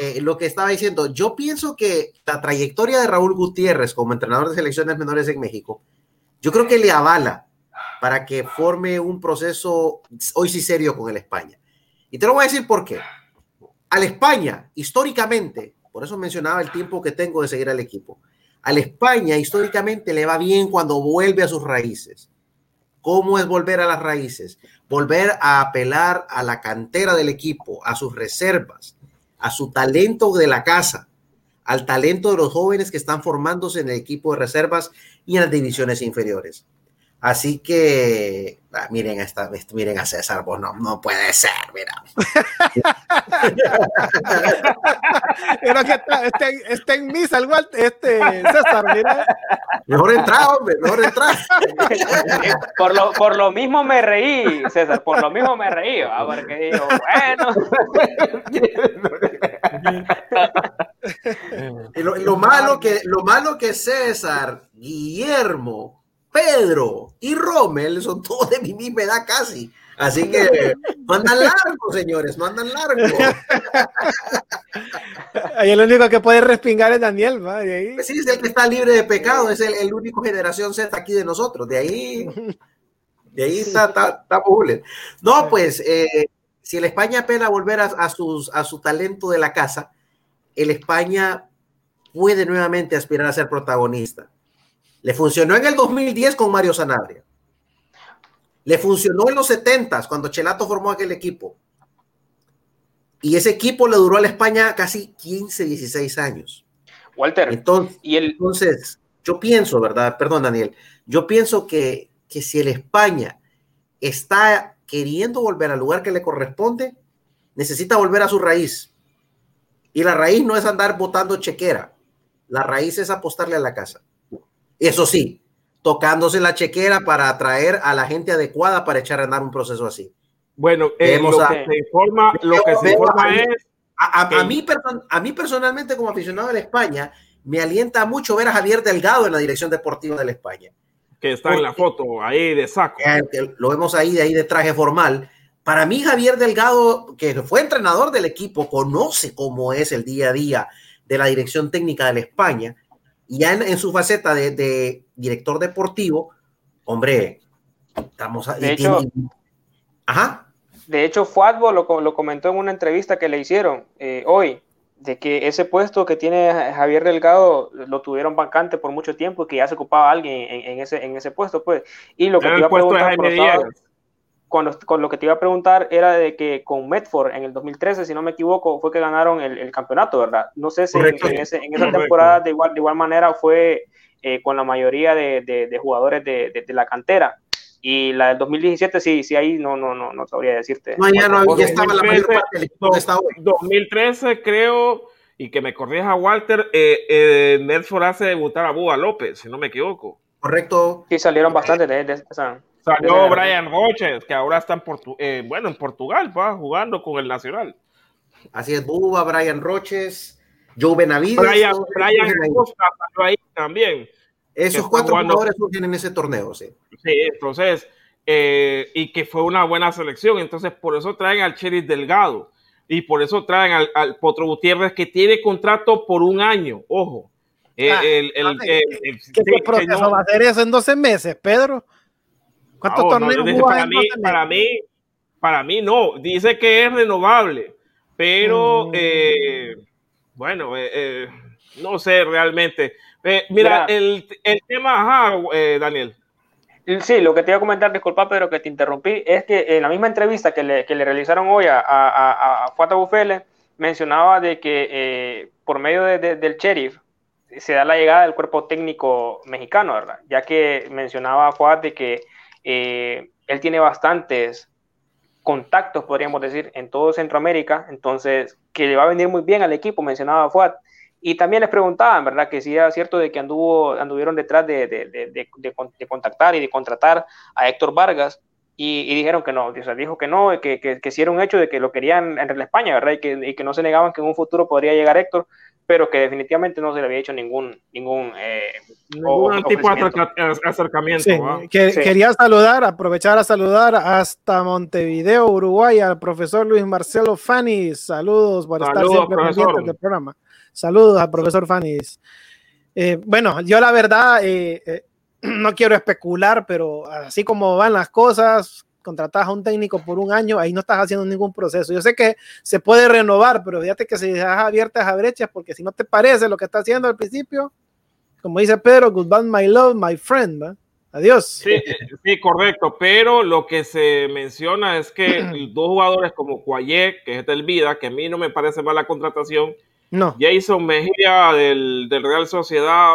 eh, lo que estaba diciendo, yo pienso que la trayectoria de Raúl Gutiérrez como entrenador de selecciones menores en México, yo creo que le avala para que forme un proceso hoy sí serio con el España. Y te lo voy a decir por qué. Al España, históricamente, por eso mencionaba el tiempo que tengo de seguir al equipo, al España históricamente le va bien cuando vuelve a sus raíces ¿Cómo es volver a las raíces? Volver a apelar a la cantera del equipo, a sus reservas, a su talento de la casa, al talento de los jóvenes que están formándose en el equipo de reservas y en las divisiones inferiores. Así que ah, miren, esta, miren a César, pues no, no puede ser, mira. Pero que está, está, en misa el este César, mira. Mejor entrar, hombre, mejor entrar. por, lo, por lo mismo me reí, César, por lo mismo me reí, ¿va? porque digo, bueno. lo, malo que, lo malo que César, Guillermo, Pedro y Rommel son todos de mi misma edad casi. Así que no andan largo, señores, no andan largo. Ahí el único que puede respingar es Daniel, ¿va? ahí. Pues sí, es el que está libre de pecado, es el, único generación Z aquí de nosotros. De ahí, de ahí está, está, está No, pues, eh, si el España apela a volver a, sus, a su talento de la casa, el España puede nuevamente aspirar a ser protagonista. Le funcionó en el 2010 con Mario Sanabria. Le funcionó en los 70 cuando Chelato formó aquel equipo. Y ese equipo le duró a la España casi 15, 16 años. Walter, entonces, y el... entonces yo pienso, ¿verdad? Perdón, Daniel. Yo pienso que, que si el España está queriendo volver al lugar que le corresponde, necesita volver a su raíz. Y la raíz no es andar botando chequera. La raíz es apostarle a la casa. Eso sí, tocándose la chequera para atraer a la gente adecuada para echar a andar un proceso así. Bueno, eh, lo, que se informa, lo que se informa es... A, mí, a mí personalmente como aficionado de la España, me alienta mucho ver a Javier Delgado en la dirección deportiva de la España. que está en la foto ahí de saco. Lo vemos ahí de ahí de traje formal. Para mí, Javier Delgado, que fue entrenador del equipo, conoce cómo es el día a día de la dirección técnica de la España. Y ya en, su faceta de, director deportivo, hombre, estamos de hecho, Ajá. De hecho, Fuatbo lo, lo, comentó en una entrevista que le hicieron eh, hoy, de que ese puesto que tiene Javier Delgado lo tuvieron vacante por mucho tiempo y que ya se ocupaba alguien en, ese, en ese puesto, pues. Y lo que te iba a preguntar, con lo, que te iba a preguntar era de que con Medford en el 2013, si no me equivoco, fue que ganaron el, campeonato, ¿verdad? No sé si en, esa temporada de igual, de igual manera fue eh, con la mayoría de, jugadores de, la cantera. Y la del 2017, sí, sí, ahí no, no, no, no sabría decirte. No, ya no, ya estaba la mayor parte del equipo 2013, creo, y que me corrija Walter, eh, eh, Medford hace debutar a Búa López, si no me equivoco. Correcto. Sí, salieron bastante de, esa. Salió Brian Roches, que ahora está en, eh, bueno, en Portugal, va jugando con el Nacional. Así es, Buba, Brian Roches, Joe Benavides. Brian, Brian Costa salió ahí también. Esos cuatro jugadores surgen en ese torneo, sí. Sí, entonces, eh, y que fue una buena selección, entonces por eso traen al Cheris Delgado y por eso traen al, al Potro Gutiérrez que tiene contrato por un año, ojo. Eh, ah, el, el, ¿Qué proceso va a hacer eso en 12 meses, Pedro? ¿Cuántos ah, torneos para, mí, para mí, para mí no. Dice que es renovable, pero mm. eh, bueno, eh, eh, no sé realmente. mira, el, el, tema, ajá, Daniel. Sí, lo que te iba a comentar, disculpa Pedro que te interrumpí, es que en la misma entrevista que le, que le realizaron hoy a, a, a Fuata Bufele, mencionaba de que por medio de, del sheriff se da la llegada del cuerpo técnico mexicano, ¿verdad? Ya que mencionaba Fuat de que eh, él tiene bastantes contactos, podríamos decir, en todo Centroamérica, entonces que le va a venir muy bien al equipo, mencionaba Fuad. Y también les preguntaban, ¿verdad? Que si era cierto de que anduvo, anduvieron detrás de, de, de, de contactar y de contratar a Héctor Vargas, y, dijeron que no, o sea, dijo que no, que, que, que, un hecho de que lo querían en España, ¿verdad? Y que, y que no se negaban que en un futuro podría llegar Héctor, pero que definitivamente no se le había hecho ningún ningún, eh, tipo de acercamiento. Quería saludar, aprovechar a saludar hasta Montevideo, Uruguay, al profesor Luis Marcelo Fanis. Saludos por estar siempre pendiente del programa. Saludos al profesor Fanis. Eh, bueno, yo la verdad eh, no quiero especular, pero así como van las cosas, contratas a un técnico por un año, ahí no estás haciendo ningún proceso. Yo sé que se puede renovar, pero fíjate que si dejas abiertas a brechas, porque si no te parece lo que está haciendo al principio, como dice Pedro, goodbye, my love, my friend, Adiós. Sí, sí, correcto, pero lo que se menciona es que dos jugadores como Cuayé, que es del Vida, que a mí no me parece mala contratación, no. Jason Mejía del, del Real Sociedad,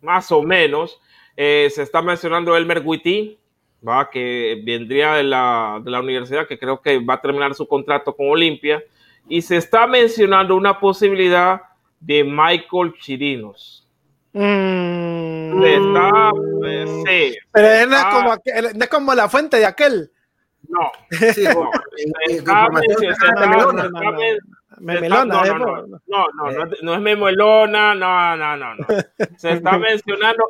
más o menos, eh, se está mencionando Elmer Witty, ¿va? que vendría de la, de la, universidad, que creo que va a terminar su contrato con Olimpia. Y se está mencionando una posibilidad de Michael Chirinos. Mm. Está, eh, Pero no, es como no es como la fuente de aquel. No. Sí, no. está, no, no, no, no, no, no, es Memelona, no, no, no, no. Se está mencionando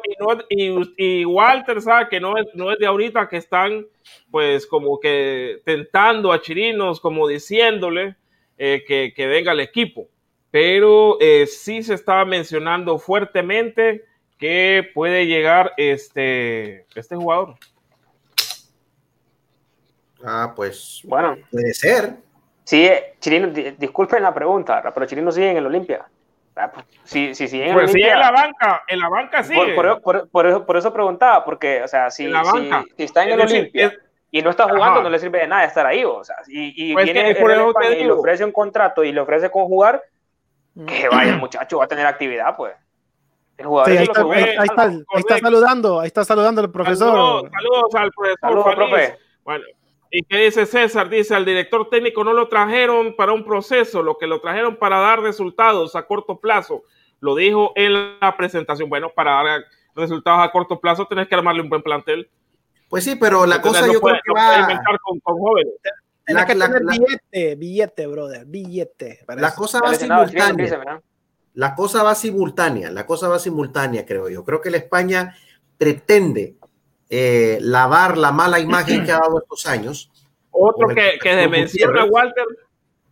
y, Walter sabe que no es, no es de ahorita que están pues como que tentando a Chirinos, como diciéndole eh, que, que, venga el equipo. Pero eh, sí se estaba mencionando fuertemente que puede llegar este, este jugador. Ah, pues bueno, puede ser. Sí, Chirino, disculpen la pregunta, pero Chirino sigue en el Olimpia. Ah, pues, sí, sí, sí, en pues sigue en la banca, en la banca sí. Por, por, eso, por eso preguntaba, porque, o sea, si, si, está en el Olimpia y no está jugando, no le sirve de nada estar ahí, o sea, y, y pues viene y le ofrece un contrato y le ofrece con jugar, mm. que vaya el muchacho, va a tener actividad, pues. El jugador ahí, está, ahí, está, ahí, está, saludando, ahí está saludando el profesor. Saludos, al profesor. Saludos, profe. Bueno, ¿Y qué dice César? Dice, al director técnico no lo trajeron para un proceso, lo que lo trajeron para dar resultados a corto plazo. Lo dijo en la presentación. Bueno, para dar resultados a corto plazo tenés que armarle un buen plantel. Pues sí, pero la cosa yo creo que va... inventar con, con jóvenes. que tener billete, billete, brother, billete. La cosa va simultánea. la cosa va simultánea, la cosa va simultánea, creo yo. Creo que la España pretende eh, lavar la mala imagen que ha dado estos años. Otro que, que se menciona, Walter,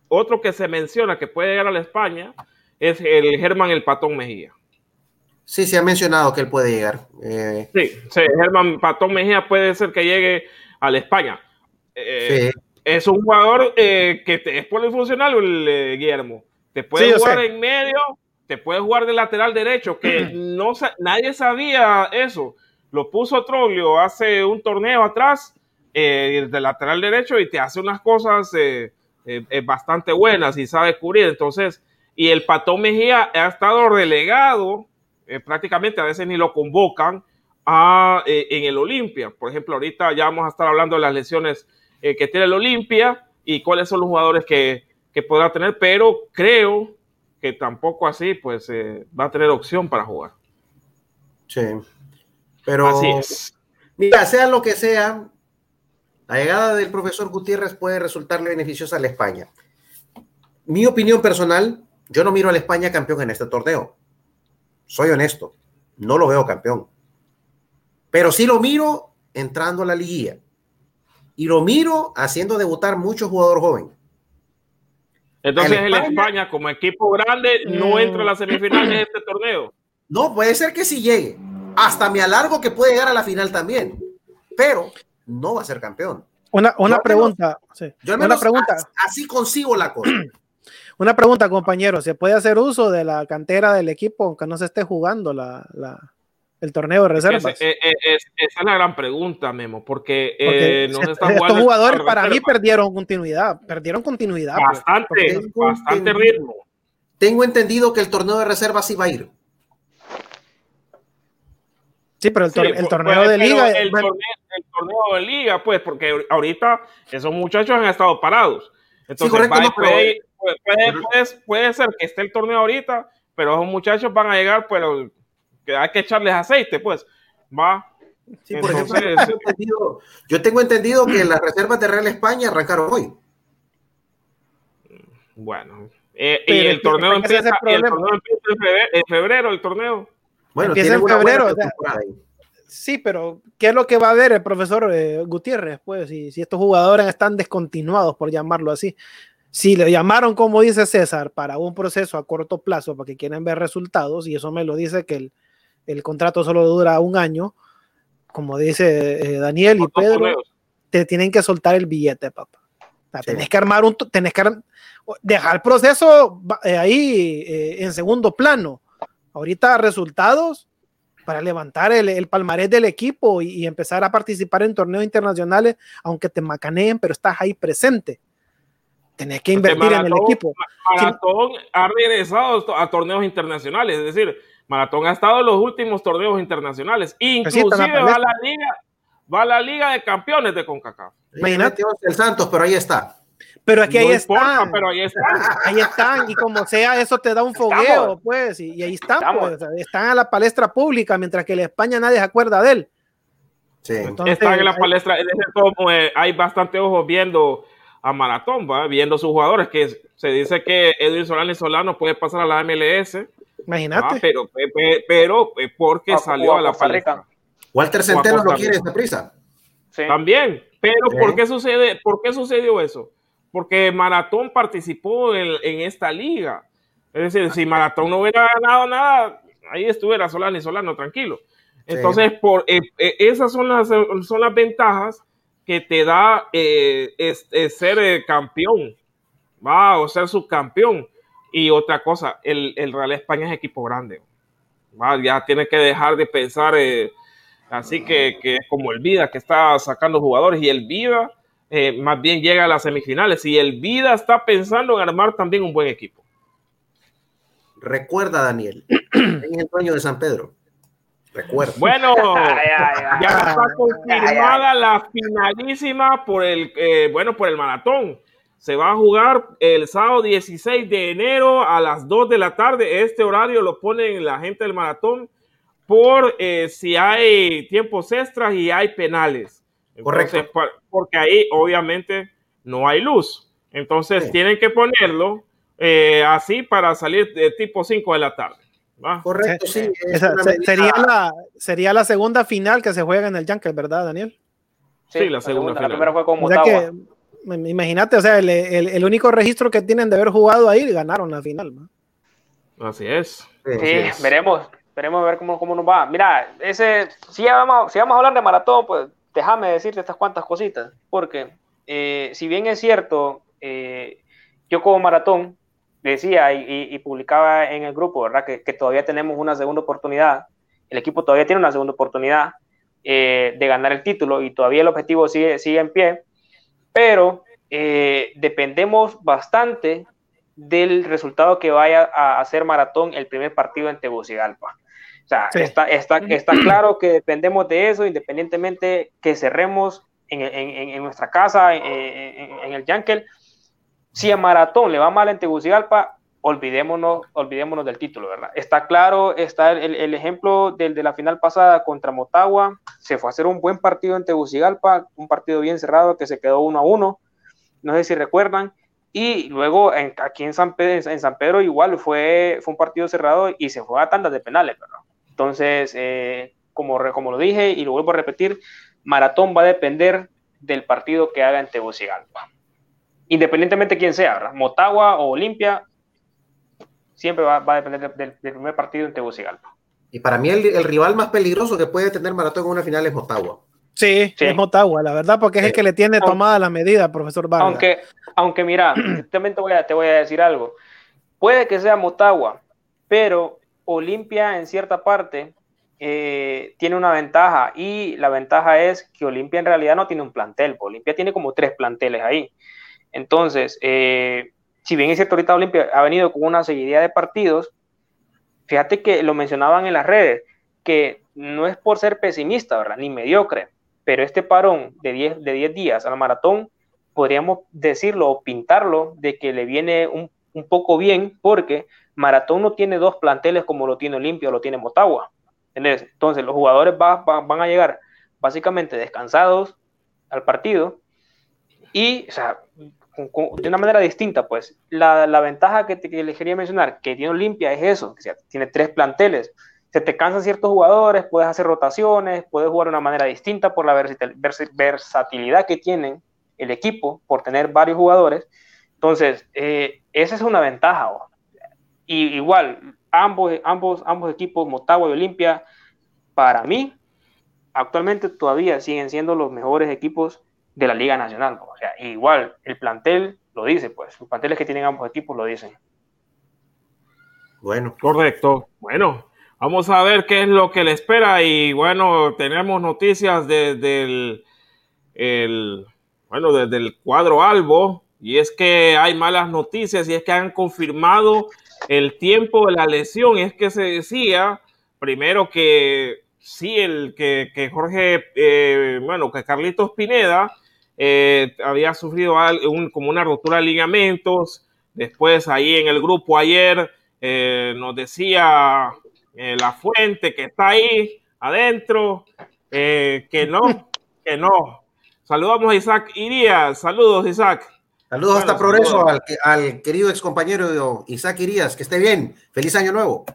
otro que se menciona que puede llegar a la España es el Germán El Patón Mejía. Sí, se ha mencionado que él puede llegar. Eh, sí, sí, Germán Patón Mejía puede ser que llegue a la España. Eh, es un jugador que es polifuncional, el, Guillermo. Te puede jugar en medio, te puede jugar de lateral derecho, que no nadie sabía eso. Lo puso Troglio hace un torneo atrás eh, de lateral derecho y te hace unas cosas eh, eh, bastante buenas y sabe cubrir. Entonces, y el Patón Mejía ha estado relegado, prácticamente a veces ni lo convocan a, en el Olimpia. Por ejemplo, ahorita ya vamos a estar hablando de las lesiones que tiene el Olimpia y cuáles son los jugadores que, que podrá tener, pero creo que tampoco así, pues eh, va a tener opción para jugar. Sí. Pero, así es. mira, sea lo que sea, la llegada del profesor Gutiérrez puede resultarle beneficiosa a la España. Mi opinión personal, yo no miro a la España campeón en este torneo. Soy honesto, no lo veo campeón. Pero sí lo miro entrando a la liguilla. Y lo miro haciendo debutar mucho jugador joven. Entonces el España, como equipo grande no mm. entra a las semifinales de este torneo. No, puede ser que sí llegue. Hasta me alargo que puede llegar a la final también. Pero no va a ser campeón. Una, una pregunta. Yo una pregunta. Así, consigo la cosa. Una pregunta, compañero. ¿Se puede hacer uso de la cantera del equipo aunque no se esté jugando la, la, el torneo de reservas? esa es la gran pregunta, Memo, porque, eh, estos jugadores para mí perdieron continuidad, perdieron continuidad. Pues, bastante, bastante ritmo. Tengo entendido que el torneo de reservas iba a ir. Sí, pero el, torneo de liga. El, torneo, de liga, pues, porque ahorita esos muchachos han estado parados. Entonces, puede, puede, ser que esté el torneo ahorita, pero esos muchachos van a llegar, pero que hay que echarles aceite, pues, va. Sí, por ejemplo, yo tengo, entendido, que las reservas de Real España arrancaron hoy. Bueno, eh, y el torneo, empieza, el torneo empieza en febrero, el torneo. Bueno, empieza en febrero. sí, pero ¿qué es lo que va a ver el profesor eh, Gutiérrez? Pues si, si estos jugadores están descontinuados, por llamarlo así. Si le llamaron, como dice César, para un proceso a corto plazo, para que quieren ver resultados, y eso me lo dice que el, el contrato solo dura un año, como dice eh, Daniel y Pedro, te tienen que soltar el billete, papá. Tenés que armar un, tenés que dejar el proceso eh, ahí eh, en segundo plano. Ahorita resultados para levantar el, el palmarés del equipo y, empezar a participar en torneos internacionales, aunque te macaneen, pero estás ahí presente. Tenés que invertir en el equipo. Maratón ha regresado a torneos internacionales, es decir, Maratón ha estado en los últimos torneos internacionales. Inclusive va a la liga, va a la liga de campeones de CONCACAF. Imagínate el Santos, pero ahí está. Pero aquí ahí están. Pero ahí están. Ahí están. Y como sea, eso te da un fogueo, pues. Y, ahí están, pues. Están a la palestra pública, mientras que en España nadie se acuerda de él. Sí. están en la palestra. Como, eh, hay bastante ojos viendo a Maratón, ¿va? viendo sus jugadores, que se dice que Edwin Solano y Solano puede pasar a la MLS Imagínate. Ah, pero, pero, eh, porque ah, salió a la palestra. Walter Centeno lo quiere esta prisa. También. Pero ¿por, qué sucede, ¿por qué sucedió eso? Porque Maratón participó en, esta liga. Es decir, si Maratón no hubiera ganado nada, ahí estuviera Solano y Solano, tranquilo. Entonces, por, eh, eh, esas son las, son las ventajas que te da ser campeón, va, o ser subcampeón. Y otra cosa, el, Real España es equipo grande. Ya tiene que dejar de pensar eh, así que, que, es como el Vida que está sacando jugadores y el Vida eh, más bien llega a las semifinales y el Vida está pensando en armar también un buen equipo. Recuerda, Daniel, en el dueño de San Pedro. Recuerda. Bueno, ya está confirmada la finalísima por el, eh, bueno, por el maratón se va a jugar el sábado 16 de enero a las 2 de la tarde. Este horario lo ponen la gente del maratón por eh, si hay tiempos extras y hay penales. Correcto. porque ahí obviamente no hay luz. Entonces tienen que ponerlo eh, así para salir de tipo 5 de la tarde. Correcto, sí. sería, la, sería la segunda final que se juega en el Yankee, ¿verdad, Daniel? Sí, la, segunda, final. La primera fue con Motagua. Imagínate, o sea, el, el, único registro que tienen de haber jugado ahí, ganaron la final. Así es. Sí, veremos, veremos a ver cómo, cómo nos va. Mira, ese, si vamos, si vamos a hablar de maratón, pues déjame decirte estas cuantas cositas, porque eh, si bien es cierto, eh, yo como maratón decía y, publicaba en el grupo, ¿verdad? Que, todavía tenemos una segunda oportunidad, el equipo todavía tiene una segunda oportunidad eh, de ganar el título y todavía el objetivo sigue, sigue en pie, pero dependemos bastante del resultado que vaya a hacer Maratón el primer partido en Tegucigalpa. O sea, está, está, está claro que dependemos de eso, independientemente que cerremos en, en, en nuestra casa, en, el Yankel. Si a Maratón le va mal en Tegucigalpa, olvidémonos, olvidémonos del título, ¿verdad? Está claro, está el, el ejemplo del, de la final pasada contra Motagua, se fue a hacer un buen partido en Tegucigalpa, un partido bien cerrado que se quedó uno a uno, no sé si recuerdan, y luego aquí en San, Pedro, en San Pedro igual fue, fue un partido cerrado y se fue a tandas de penales, ¿verdad? Entonces, eh, como, como lo dije y lo vuelvo a repetir, Maratón va a depender del partido que haga en Tegucigalpa. Independientemente de quién sea, ¿verdad? Motagua o Olimpia, siempre va, a depender del, primer partido en Tegucigalpa. Y para mí el, rival más peligroso que puede tener Maratón en una final es Motagua. Sí, es Motagua, la verdad, porque es el que le tiene tomada la medida, profesor Vargas. Aunque, aunque mira, te voy, a, te voy a decir algo. Puede que sea Motagua, pero Olimpia en cierta parte eh, tiene una ventaja y la ventaja es que Olimpia en realidad no tiene un plantel, Olimpia tiene como tres planteles ahí. Entonces, eh, si bien es cierto, ahorita Olimpia ha venido con una seguidilla de partidos, fíjate que lo mencionaban en las redes, que no es por ser pesimista, ¿verdad? Ni mediocre, pero este parón de 10 de diez días a la maratón, podríamos decirlo o pintarlo de que le viene un, un poco bien porque Maratón no tiene dos planteles como lo tiene Olimpia o lo tiene Motagua. Entonces los jugadores van a llegar básicamente descansados al partido y, o de una manera distinta, pues. La, ventaja que, te, les quería mencionar que tiene Olimpia es eso, que tiene tres planteles. Se te cansan ciertos jugadores, puedes hacer rotaciones, puedes jugar de una manera distinta por la versatilidad que tienen el equipo, por tener varios jugadores. Entonces, eh, esa es una ventaja. Y igual, ambos, ambos, ambos equipos, Motagua y Olimpia, para mí, actualmente todavía siguen siendo los mejores equipos de la Liga Nacional. O sea, igual, el plantel lo dice, pues, los planteles que tienen ambos equipos lo dicen. Bueno. Correcto. Bueno, vamos a ver qué es lo que le espera y bueno, tenemos noticias desde el, bueno, desde el cuadro Albo y es que hay malas noticias y es que han confirmado el tiempo de la lesión es que se decía primero que sí, el que, Jorge, eh, bueno, que Carlitos Pineda eh, había sufrido como una rotura de ligamentos. Después ahí en el grupo ayer eh, nos decía la fuente que está ahí adentro, que no, que no. Saludamos a Isaac Irías. Saludos, Isaac. Saludos hasta Progreso al, al, querido excompañero Isaac Irías, que esté bien. Feliz año nuevo.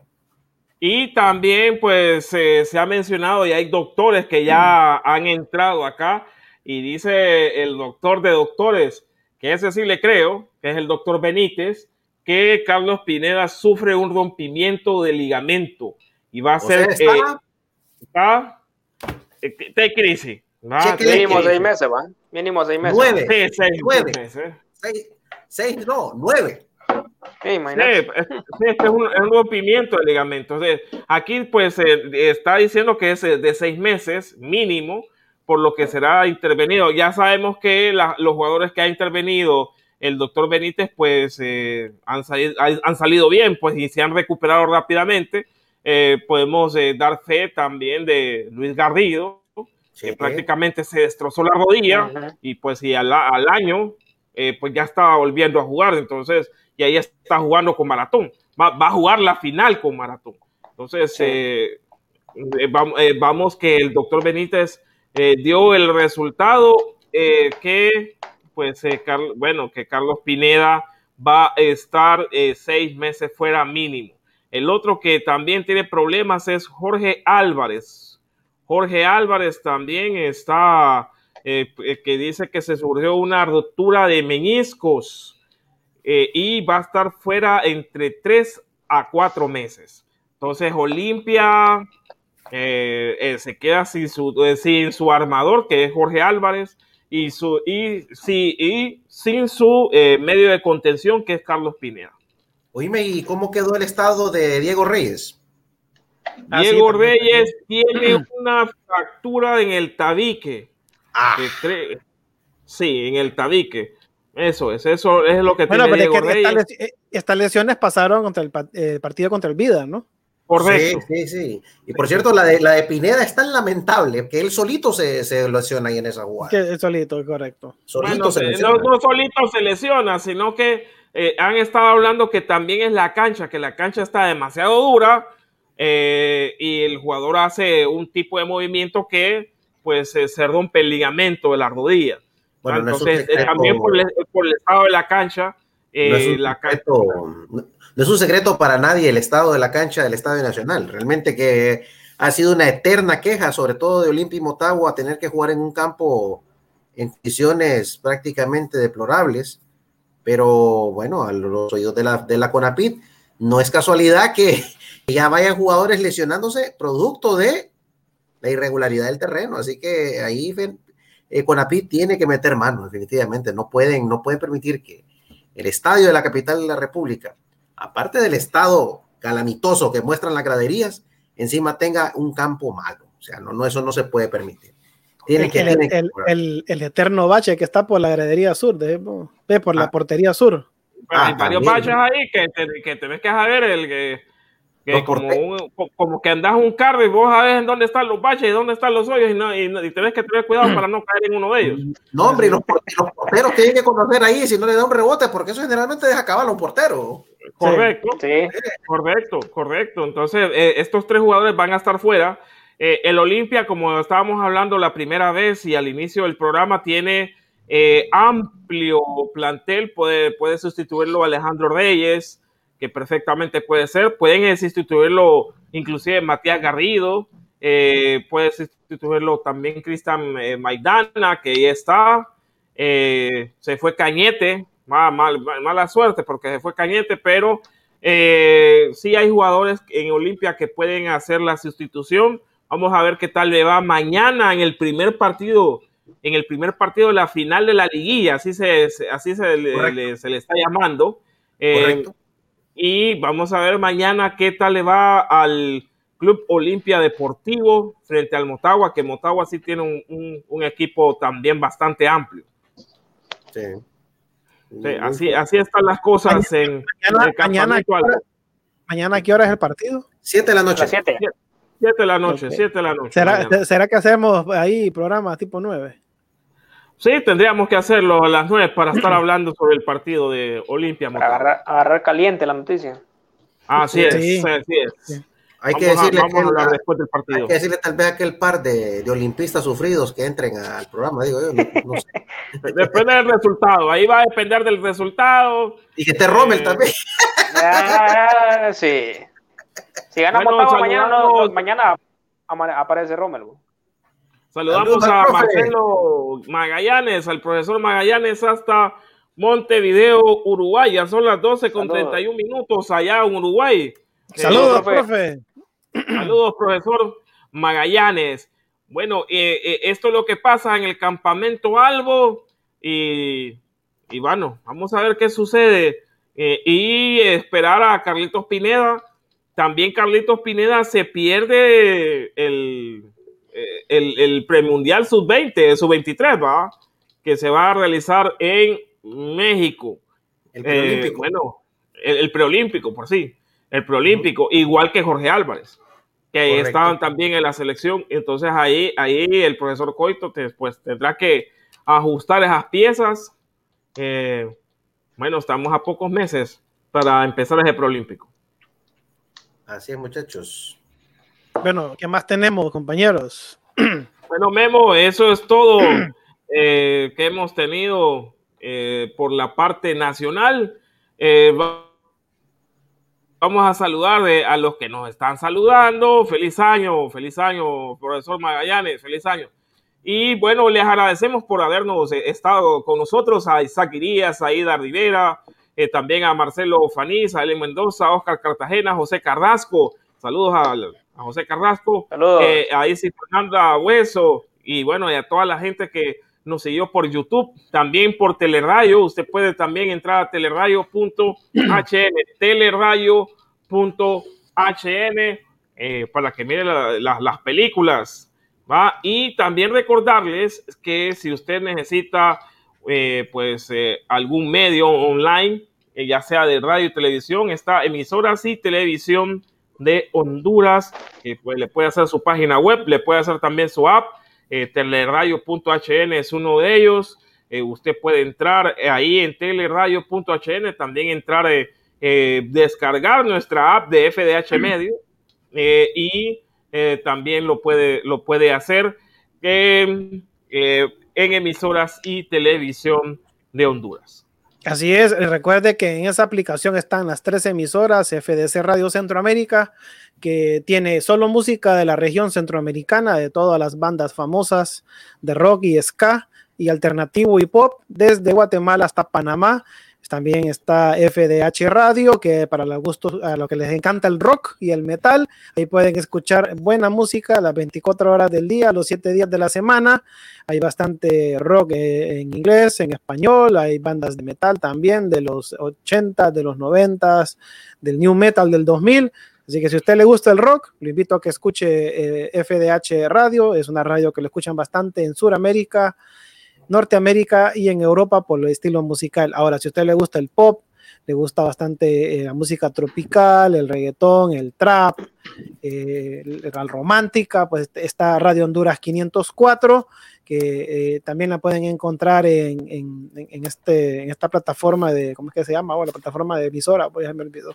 Y también, pues, eh, se ha mencionado y hay doctores que ya han entrado acá y dice el doctor de doctores, que ese sí le creo, que es el doctor Benítez, que Carlos Pineda sufre un rompimiento de ligamento y va a ser... está, eh, está, eh, crisis. Mínimo seis meses, ¿va? Mínimo seis meses. Nueve. Sí, seis, nueve. Meses. Seis, seis, no, nueve. Sí, este es un, rompimiento de ligamento. aquí pues está diciendo que es de seis meses mínimo, por lo que será intervenido. Ya sabemos que los jugadores que ha intervenido el doctor Benítez pues eh, han, salido, han, salido, bien pues y se han recuperado rápidamente. Eh, podemos eh, dar fe también de Luis Garrido, que prácticamente se destrozó la rodilla y pues y al, año eh, pues ya estaba volviendo a jugar, entonces, y ahí está jugando con Maratón, va, a jugar la final con Maratón. Entonces, eh, eh, vamos, que el doctor Benítez dio el resultado que, pues, bueno, que Carlos Pineda va a estar seis meses fuera mínimo. El otro que también tiene problemas es Jorge Álvarez. Jorge Álvarez también está, eh, que dice que se surgió una ruptura de meniscos y va a estar fuera entre tres a cuatro meses. Entonces, Olimpia se queda sin su, sin su armador, que es Jorge Álvarez y, su, y, sí, y sin su eh, medio de contención, que es Carlos Pineda. Oíme, ¿y cómo quedó el estado de Diego Reyes? Ah, Diego Reyes tiene una fractura en el tabique. Ah. Sí, en el tabique. Eso es, eso es lo que tiene Diego Reyes. Estas, lesiones pasaron contra el eh, partido contra el Vida, ¿no? Correcto. Sí, sí, sí. Y por cierto, la de, la de Pineda es tan lamentable que él solito se, se lesiona ahí en esa jugada. Que solito, correcto. Solito se lesiona. No, solito se lesiona, sino que eh, han estado hablando que también es la cancha, que la cancha está demasiado dura eh, y el jugador hace un tipo de movimiento que pues se rompe el ligamento de la rodilla. Bueno, Entonces, eh, también por el, por el, estado de la cancha, la cancha no es un secreto para nadie el estado de la cancha del Estadio Nacional. Realmente que ha sido una eterna queja, sobre todo de Olimpia y Motagua, tener que jugar en un campo en condiciones prácticamente deplorables. Pero bueno, a los oídos de la, de la CONAPIT, no es casualidad que ya vayan jugadores lesionándose producto de la irregularidad del terreno. Así que ahí eh, CONAPIT tiene que meter mano, definitivamente. No pueden, no pueden permitir que el estadio de la capital de la República aparte del estado calamitoso que muestran las graderías, encima tenga un campo malo. O sea, no, no eso no se puede permitir. Tiene que, el, el, eterno bache que está por la gradería sur, de, por la ah. portería sur. Ah, hay varios baches ahí que, que tenés que saber el que como, que andas un carro y vos sabés en dónde están los baches y dónde están los hoyos y, no, y, tenés que tener cuidado para no caer en uno de ellos. No, hombre, y los, porteros tienen que conocer ahí si no le da un rebote, porque eso generalmente deja acabar a un portero. Correcto, sí. correcto, correcto. Entonces, eh, estos tres jugadores van a estar fuera. Eh, el Olimpia, como estábamos hablando la primera vez y al inicio del programa, tiene eh, amplio plantel, puede, puede sustituirlo Alejandro Reyes que perfectamente puede ser. Pueden sustituirlo inclusive Matías Garrido, eh, puede sustituirlo también Cristian eh, Maidana, que ahí está. Eh, se fue Cañete, mala suerte porque se fue Cañete, pero sí hay jugadores en Olimpia que pueden hacer la sustitución. Vamos a ver qué tal le va mañana en el primer partido, en el primer partido de la final de la liguilla, así se, así se, le, se le, está llamando. Correcto. Y vamos a ver mañana qué tal le va al Club Olimpia Deportivo frente al Motagua, que Motagua sí tiene un, equipo también bastante amplio. Sí. así, así están las cosas en, mañana, el mañana, ¿a qué hora es el partido? Siete de la noche. Siete. de la noche, siete de la noche. ¿Será, ¿Será que hacemos ahí programa tipo nueve? Sí, tendríamos que hacerlo a las nueve para estar hablando sobre el partido de Olimpia. Agarrar, agarrar, caliente la noticia. Así es, sí. así es. Hay que, decirle después del partido. hay que decirle tal vez a aquel par de, de, olimpistas sufridos que entren al programa, digo yo, no, sé. Depende del resultado, ahí va a depender del resultado. Y que te Rommel eh, también. sí. Si gana bueno, mañana, mañana aparece Rommel. Saludamos a Marcelo Magallanes, al profesor Magallanes hasta Montevideo, Uruguay. Ya son las 12 con 31 minutos allá en Uruguay. Saludos, profe. Saludos, profesor Magallanes. Bueno, eh, eh, esto es lo que pasa en el campamento Albo y, bueno, vamos a ver qué sucede eh, y esperar a Carlitos Pineda. También Carlitos Pineda se pierde el, el, el premundial sub-20, sub-23, ¿va? Que se va a realizar en México. El preolímpico. Eh, bueno, el, preolímpico, por sí. El preolímpico, igual que Jorge Álvarez, que estaban también en la selección. Entonces ahí, ahí el profesor Coito pues, tendrá que ajustar esas piezas. Eh, bueno, estamos a pocos meses para empezar ese preolímpico. Así es, muchachos. Bueno, ¿qué más tenemos, compañeros? Bueno, Memo, eso es todo eh, que hemos tenido eh, por la parte nacional. Eh, vamos a saludar a los que nos están saludando. Feliz año, feliz año, profesor Magallanes, feliz año. Y bueno, les agradecemos por habernos estado con nosotros, a Isaac Irías, a Ida Rivera, también a Marcelo Fanís, a Ellen Mendoza, a Oscar Cartagena, José Carrasco. Saludos a, José Carrasco. Eh, a Isi Fernanda Hueso y bueno, y a toda la gente que nos siguió por YouTube, también por Telerayo. Usted puede también entrar a telerayo.hn, telerayo.hn, eh, para que mire las películas. ¿va? Y también recordarles que si usted necesita eh, pues eh, algún medio online, ya sea de radio y televisión, está emisoras y televisión de Honduras, que pues, le puede hacer su página web, le puede hacer también su app eh, teleradio.hn es uno de ellos. Eh, usted puede entrar ahí en teleradio.hn, también entrar, eh, eh, descargar nuestra app de FDH Medio y también lo puede, lo puede hacer en emisoras y televisión de Honduras. Así es, recuerde que en esa aplicación están las tres emisoras, FDC Radio Centroamérica, que tiene solo música de la región centroamericana, de todas las bandas famosas de rock y ska y alternativo y pop, desde Guatemala hasta Panamá. También está FDH Radio, que para los gustos, a lo que les encanta el rock y el metal, ahí pueden escuchar buena música las 24 horas del día, los 7 días de la semana. Hay bastante rock eh, en inglés, en español, hay bandas de metal también de los 80, de los 90, del new metal del 2000. Así que si usted le gusta el rock, lo invito a que escuche eh, FDH Radio. Es una radio que lo escuchan bastante en Sudamérica, Norteamérica y en Europa por el estilo musical. Ahora, si a usted le gusta el pop, le gusta bastante eh, la música tropical, el reggaetón, el trap, eh, la romántica, pues está Radio Honduras 504, que eh, también la pueden encontrar en, en, este, en esta plataforma de, ¿cómo es que se llama? Oh, la plataforma de emisora, pues ya me olvidó.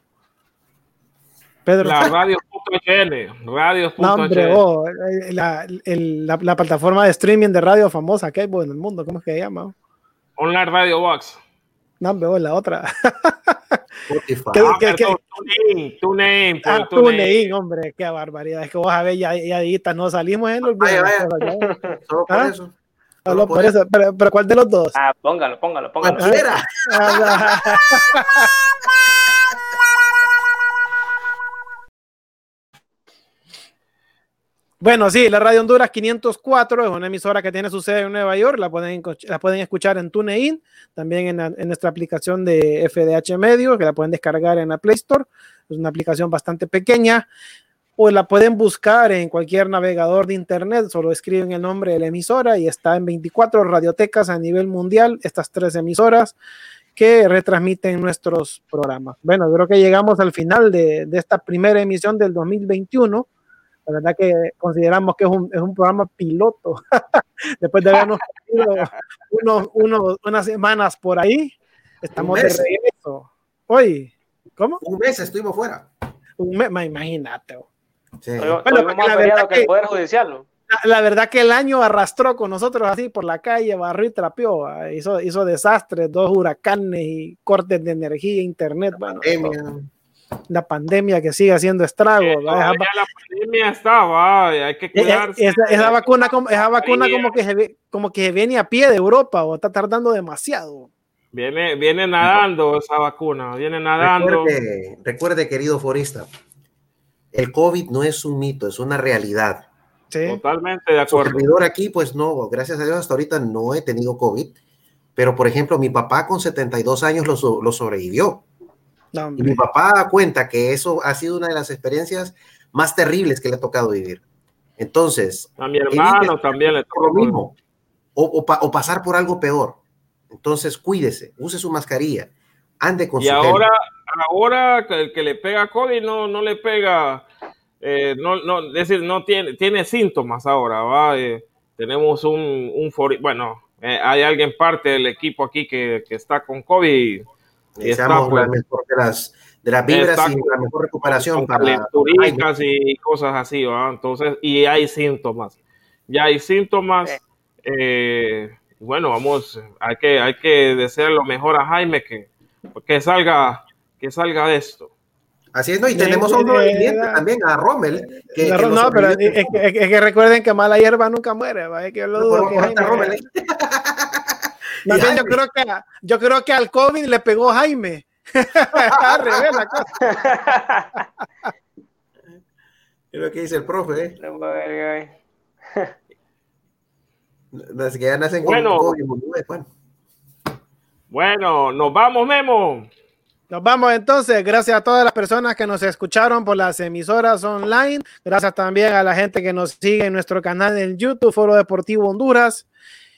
Pedro. La radio.hn, radio. No, hombre, oh, la, el, la, la, plataforma de streaming de radio famosa que hay en el mundo, ¿cómo es que se llama? Online Radio Box. No, hombre, oh, la otra. ¿Qué, ah, qué, qué? TuneIn, TuneIn, ah, TuneIn, hombre, qué barbaridad. Es que vos sabés, ya, ya, ya no salimos en los vaya, vaya. Solo por ¿Ah? eso. Solo por eso. Pero, pero, ¿cuál de los dos? Ah, póngalo, póngalo, póngalo. Cualquiera. Bueno, sí, la Radio Honduras 504 es una emisora que tiene su sede en Nueva York. La pueden, la pueden escuchar en TuneIn, también en, nuestra aplicación de FDH Medio, que la pueden descargar en la Play Store. Es una aplicación bastante pequeña. O la pueden buscar en cualquier navegador de Internet. Solo escriben el nombre de la emisora y está en 24 radiotecas a nivel mundial. Estas tres emisoras que retransmiten nuestros programas. Bueno, creo que llegamos al final de esta primera emisión del 2021 la verdad que consideramos que es un, es un programa piloto. Después de habernos unos, unos, unas semanas por ahí, estamos de regreso. Hoy, ¿cómo? Un mes estuvimos fuera. Un mes, imagínate. Sí. Bueno, la verdad que, que el Poder Judicial, ¿no? La, la, verdad que el año arrastró con nosotros así por la calle, barrió y trapeó, hizo, hizo desastres, dos huracanes y cortes de energía, internet, la bueno. Pandemia. La pandemia que sigue haciendo estragos. Eh, la pandemia estaba, hay que cuidarse. Esa, esa vacuna, esa vacuna como, que se, como que viene a pie de Europa o está tardando demasiado. Viene, viene nadando esa vacuna, viene nadando. Recuerde, recuerde, querido forista, el COVID no es un mito, es una realidad. Sí. Totalmente de acuerdo. Servidor aquí, pues no, gracias a Dios hasta ahorita no he tenido COVID, pero por ejemplo, mi papá con 72 años lo, lo sobrevivió. No, y mi papá cuenta que eso ha sido una de las experiencias más terribles que le ha tocado vivir. Entonces, a mi hermano también le tocó lo mismo, o, o, o, pasar por algo peor. Entonces, cuídese, use su mascarilla, ande con y su ahora, gel. ahora el que le pega COVID no, no le pega, eh, no, no, es decir, no tiene, tiene síntomas ahora, ¿va? Eh, tenemos un, un for, bueno, eh, hay alguien parte del equipo aquí que, que está con COVID Deseamos la mejor de las, de las vibras y la mejor recuperación con para y cosas así, ¿va? Entonces, y hay síntomas. Ya hay síntomas. Eh, bueno, vamos, hay que, hay que desear lo mejor a Jaime que que salga, que salga de esto. Así es, ¿no? Y tenemos a un movimiento también, a Rommel. Que, no, pero es, que recuerden que mala hierba nunca muere, ¿va? Es que lo dudo. Que Rommel, ¿eh? yo, creo que, yo creo que al COVID le pegó Jaime. Al revés la cosa. Es lo que dice el profe, ¿eh? Las que ya nacen bueno, con COVID, bueno. bueno, nos vamos, Memo. Nos vamos entonces. Gracias a todas las personas que nos escucharon por las emisoras online. Gracias también a la gente que nos sigue en nuestro canal en YouTube, Foro Deportivo Honduras.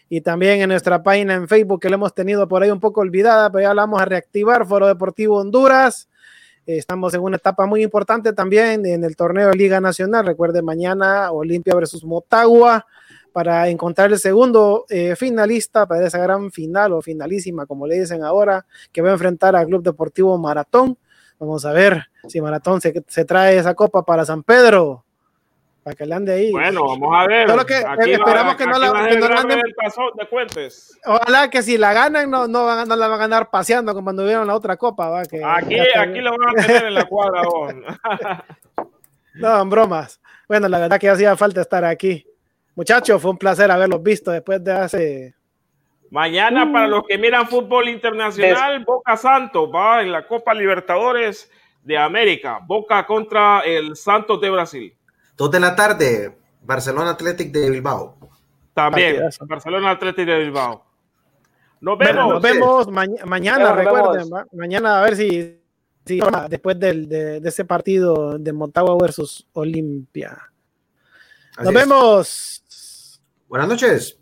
Y también en nuestra página en Facebook, que lo hemos tenido por ahí un poco olvidada, pero ya la vamos a reactivar, Foro Deportivo Honduras. Estamos en una etapa muy importante también en el torneo de Liga Nacional. Recuerden, mañana Olimpia versus Motagua para encontrar el segundo eh, finalista para esa gran final o finalísima, como le dicen ahora, que va a enfrentar al Club Deportivo Maratón. Vamos a ver si Maratón se, se trae esa copa para San Pedro, para que le ande ahí. Bueno, vamos a ver. Solo que aquí esperamos que no la, que no la anden, de Ojalá que si la ganan, no, no, van, no la van a ganar paseando como cuando vieron la otra copa. ¿va? Que aquí, aquí lo van a tener en la cuadra. no, en bromas. Bueno, la verdad que hacía falta estar aquí. Muchachos, fue un placer haberlos visto después de hace. Mañana, para los que miran fútbol internacional, Boca Santos va en la Copa Libertadores de América. Boca contra el Santos de Brasil. Dos de la tarde, Barcelona Athletic de Bilbao. También, Barcelona Athletic de Bilbao. Nos vemos. nos vemos mañana, recuerden. Mañana a ver si, después de, ese partido de Motagua versus Olimpia. Nos vemos. Buenas noches.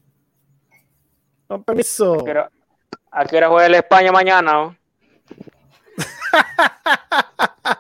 Con permiso. ¿A qué hora juega el España mañana?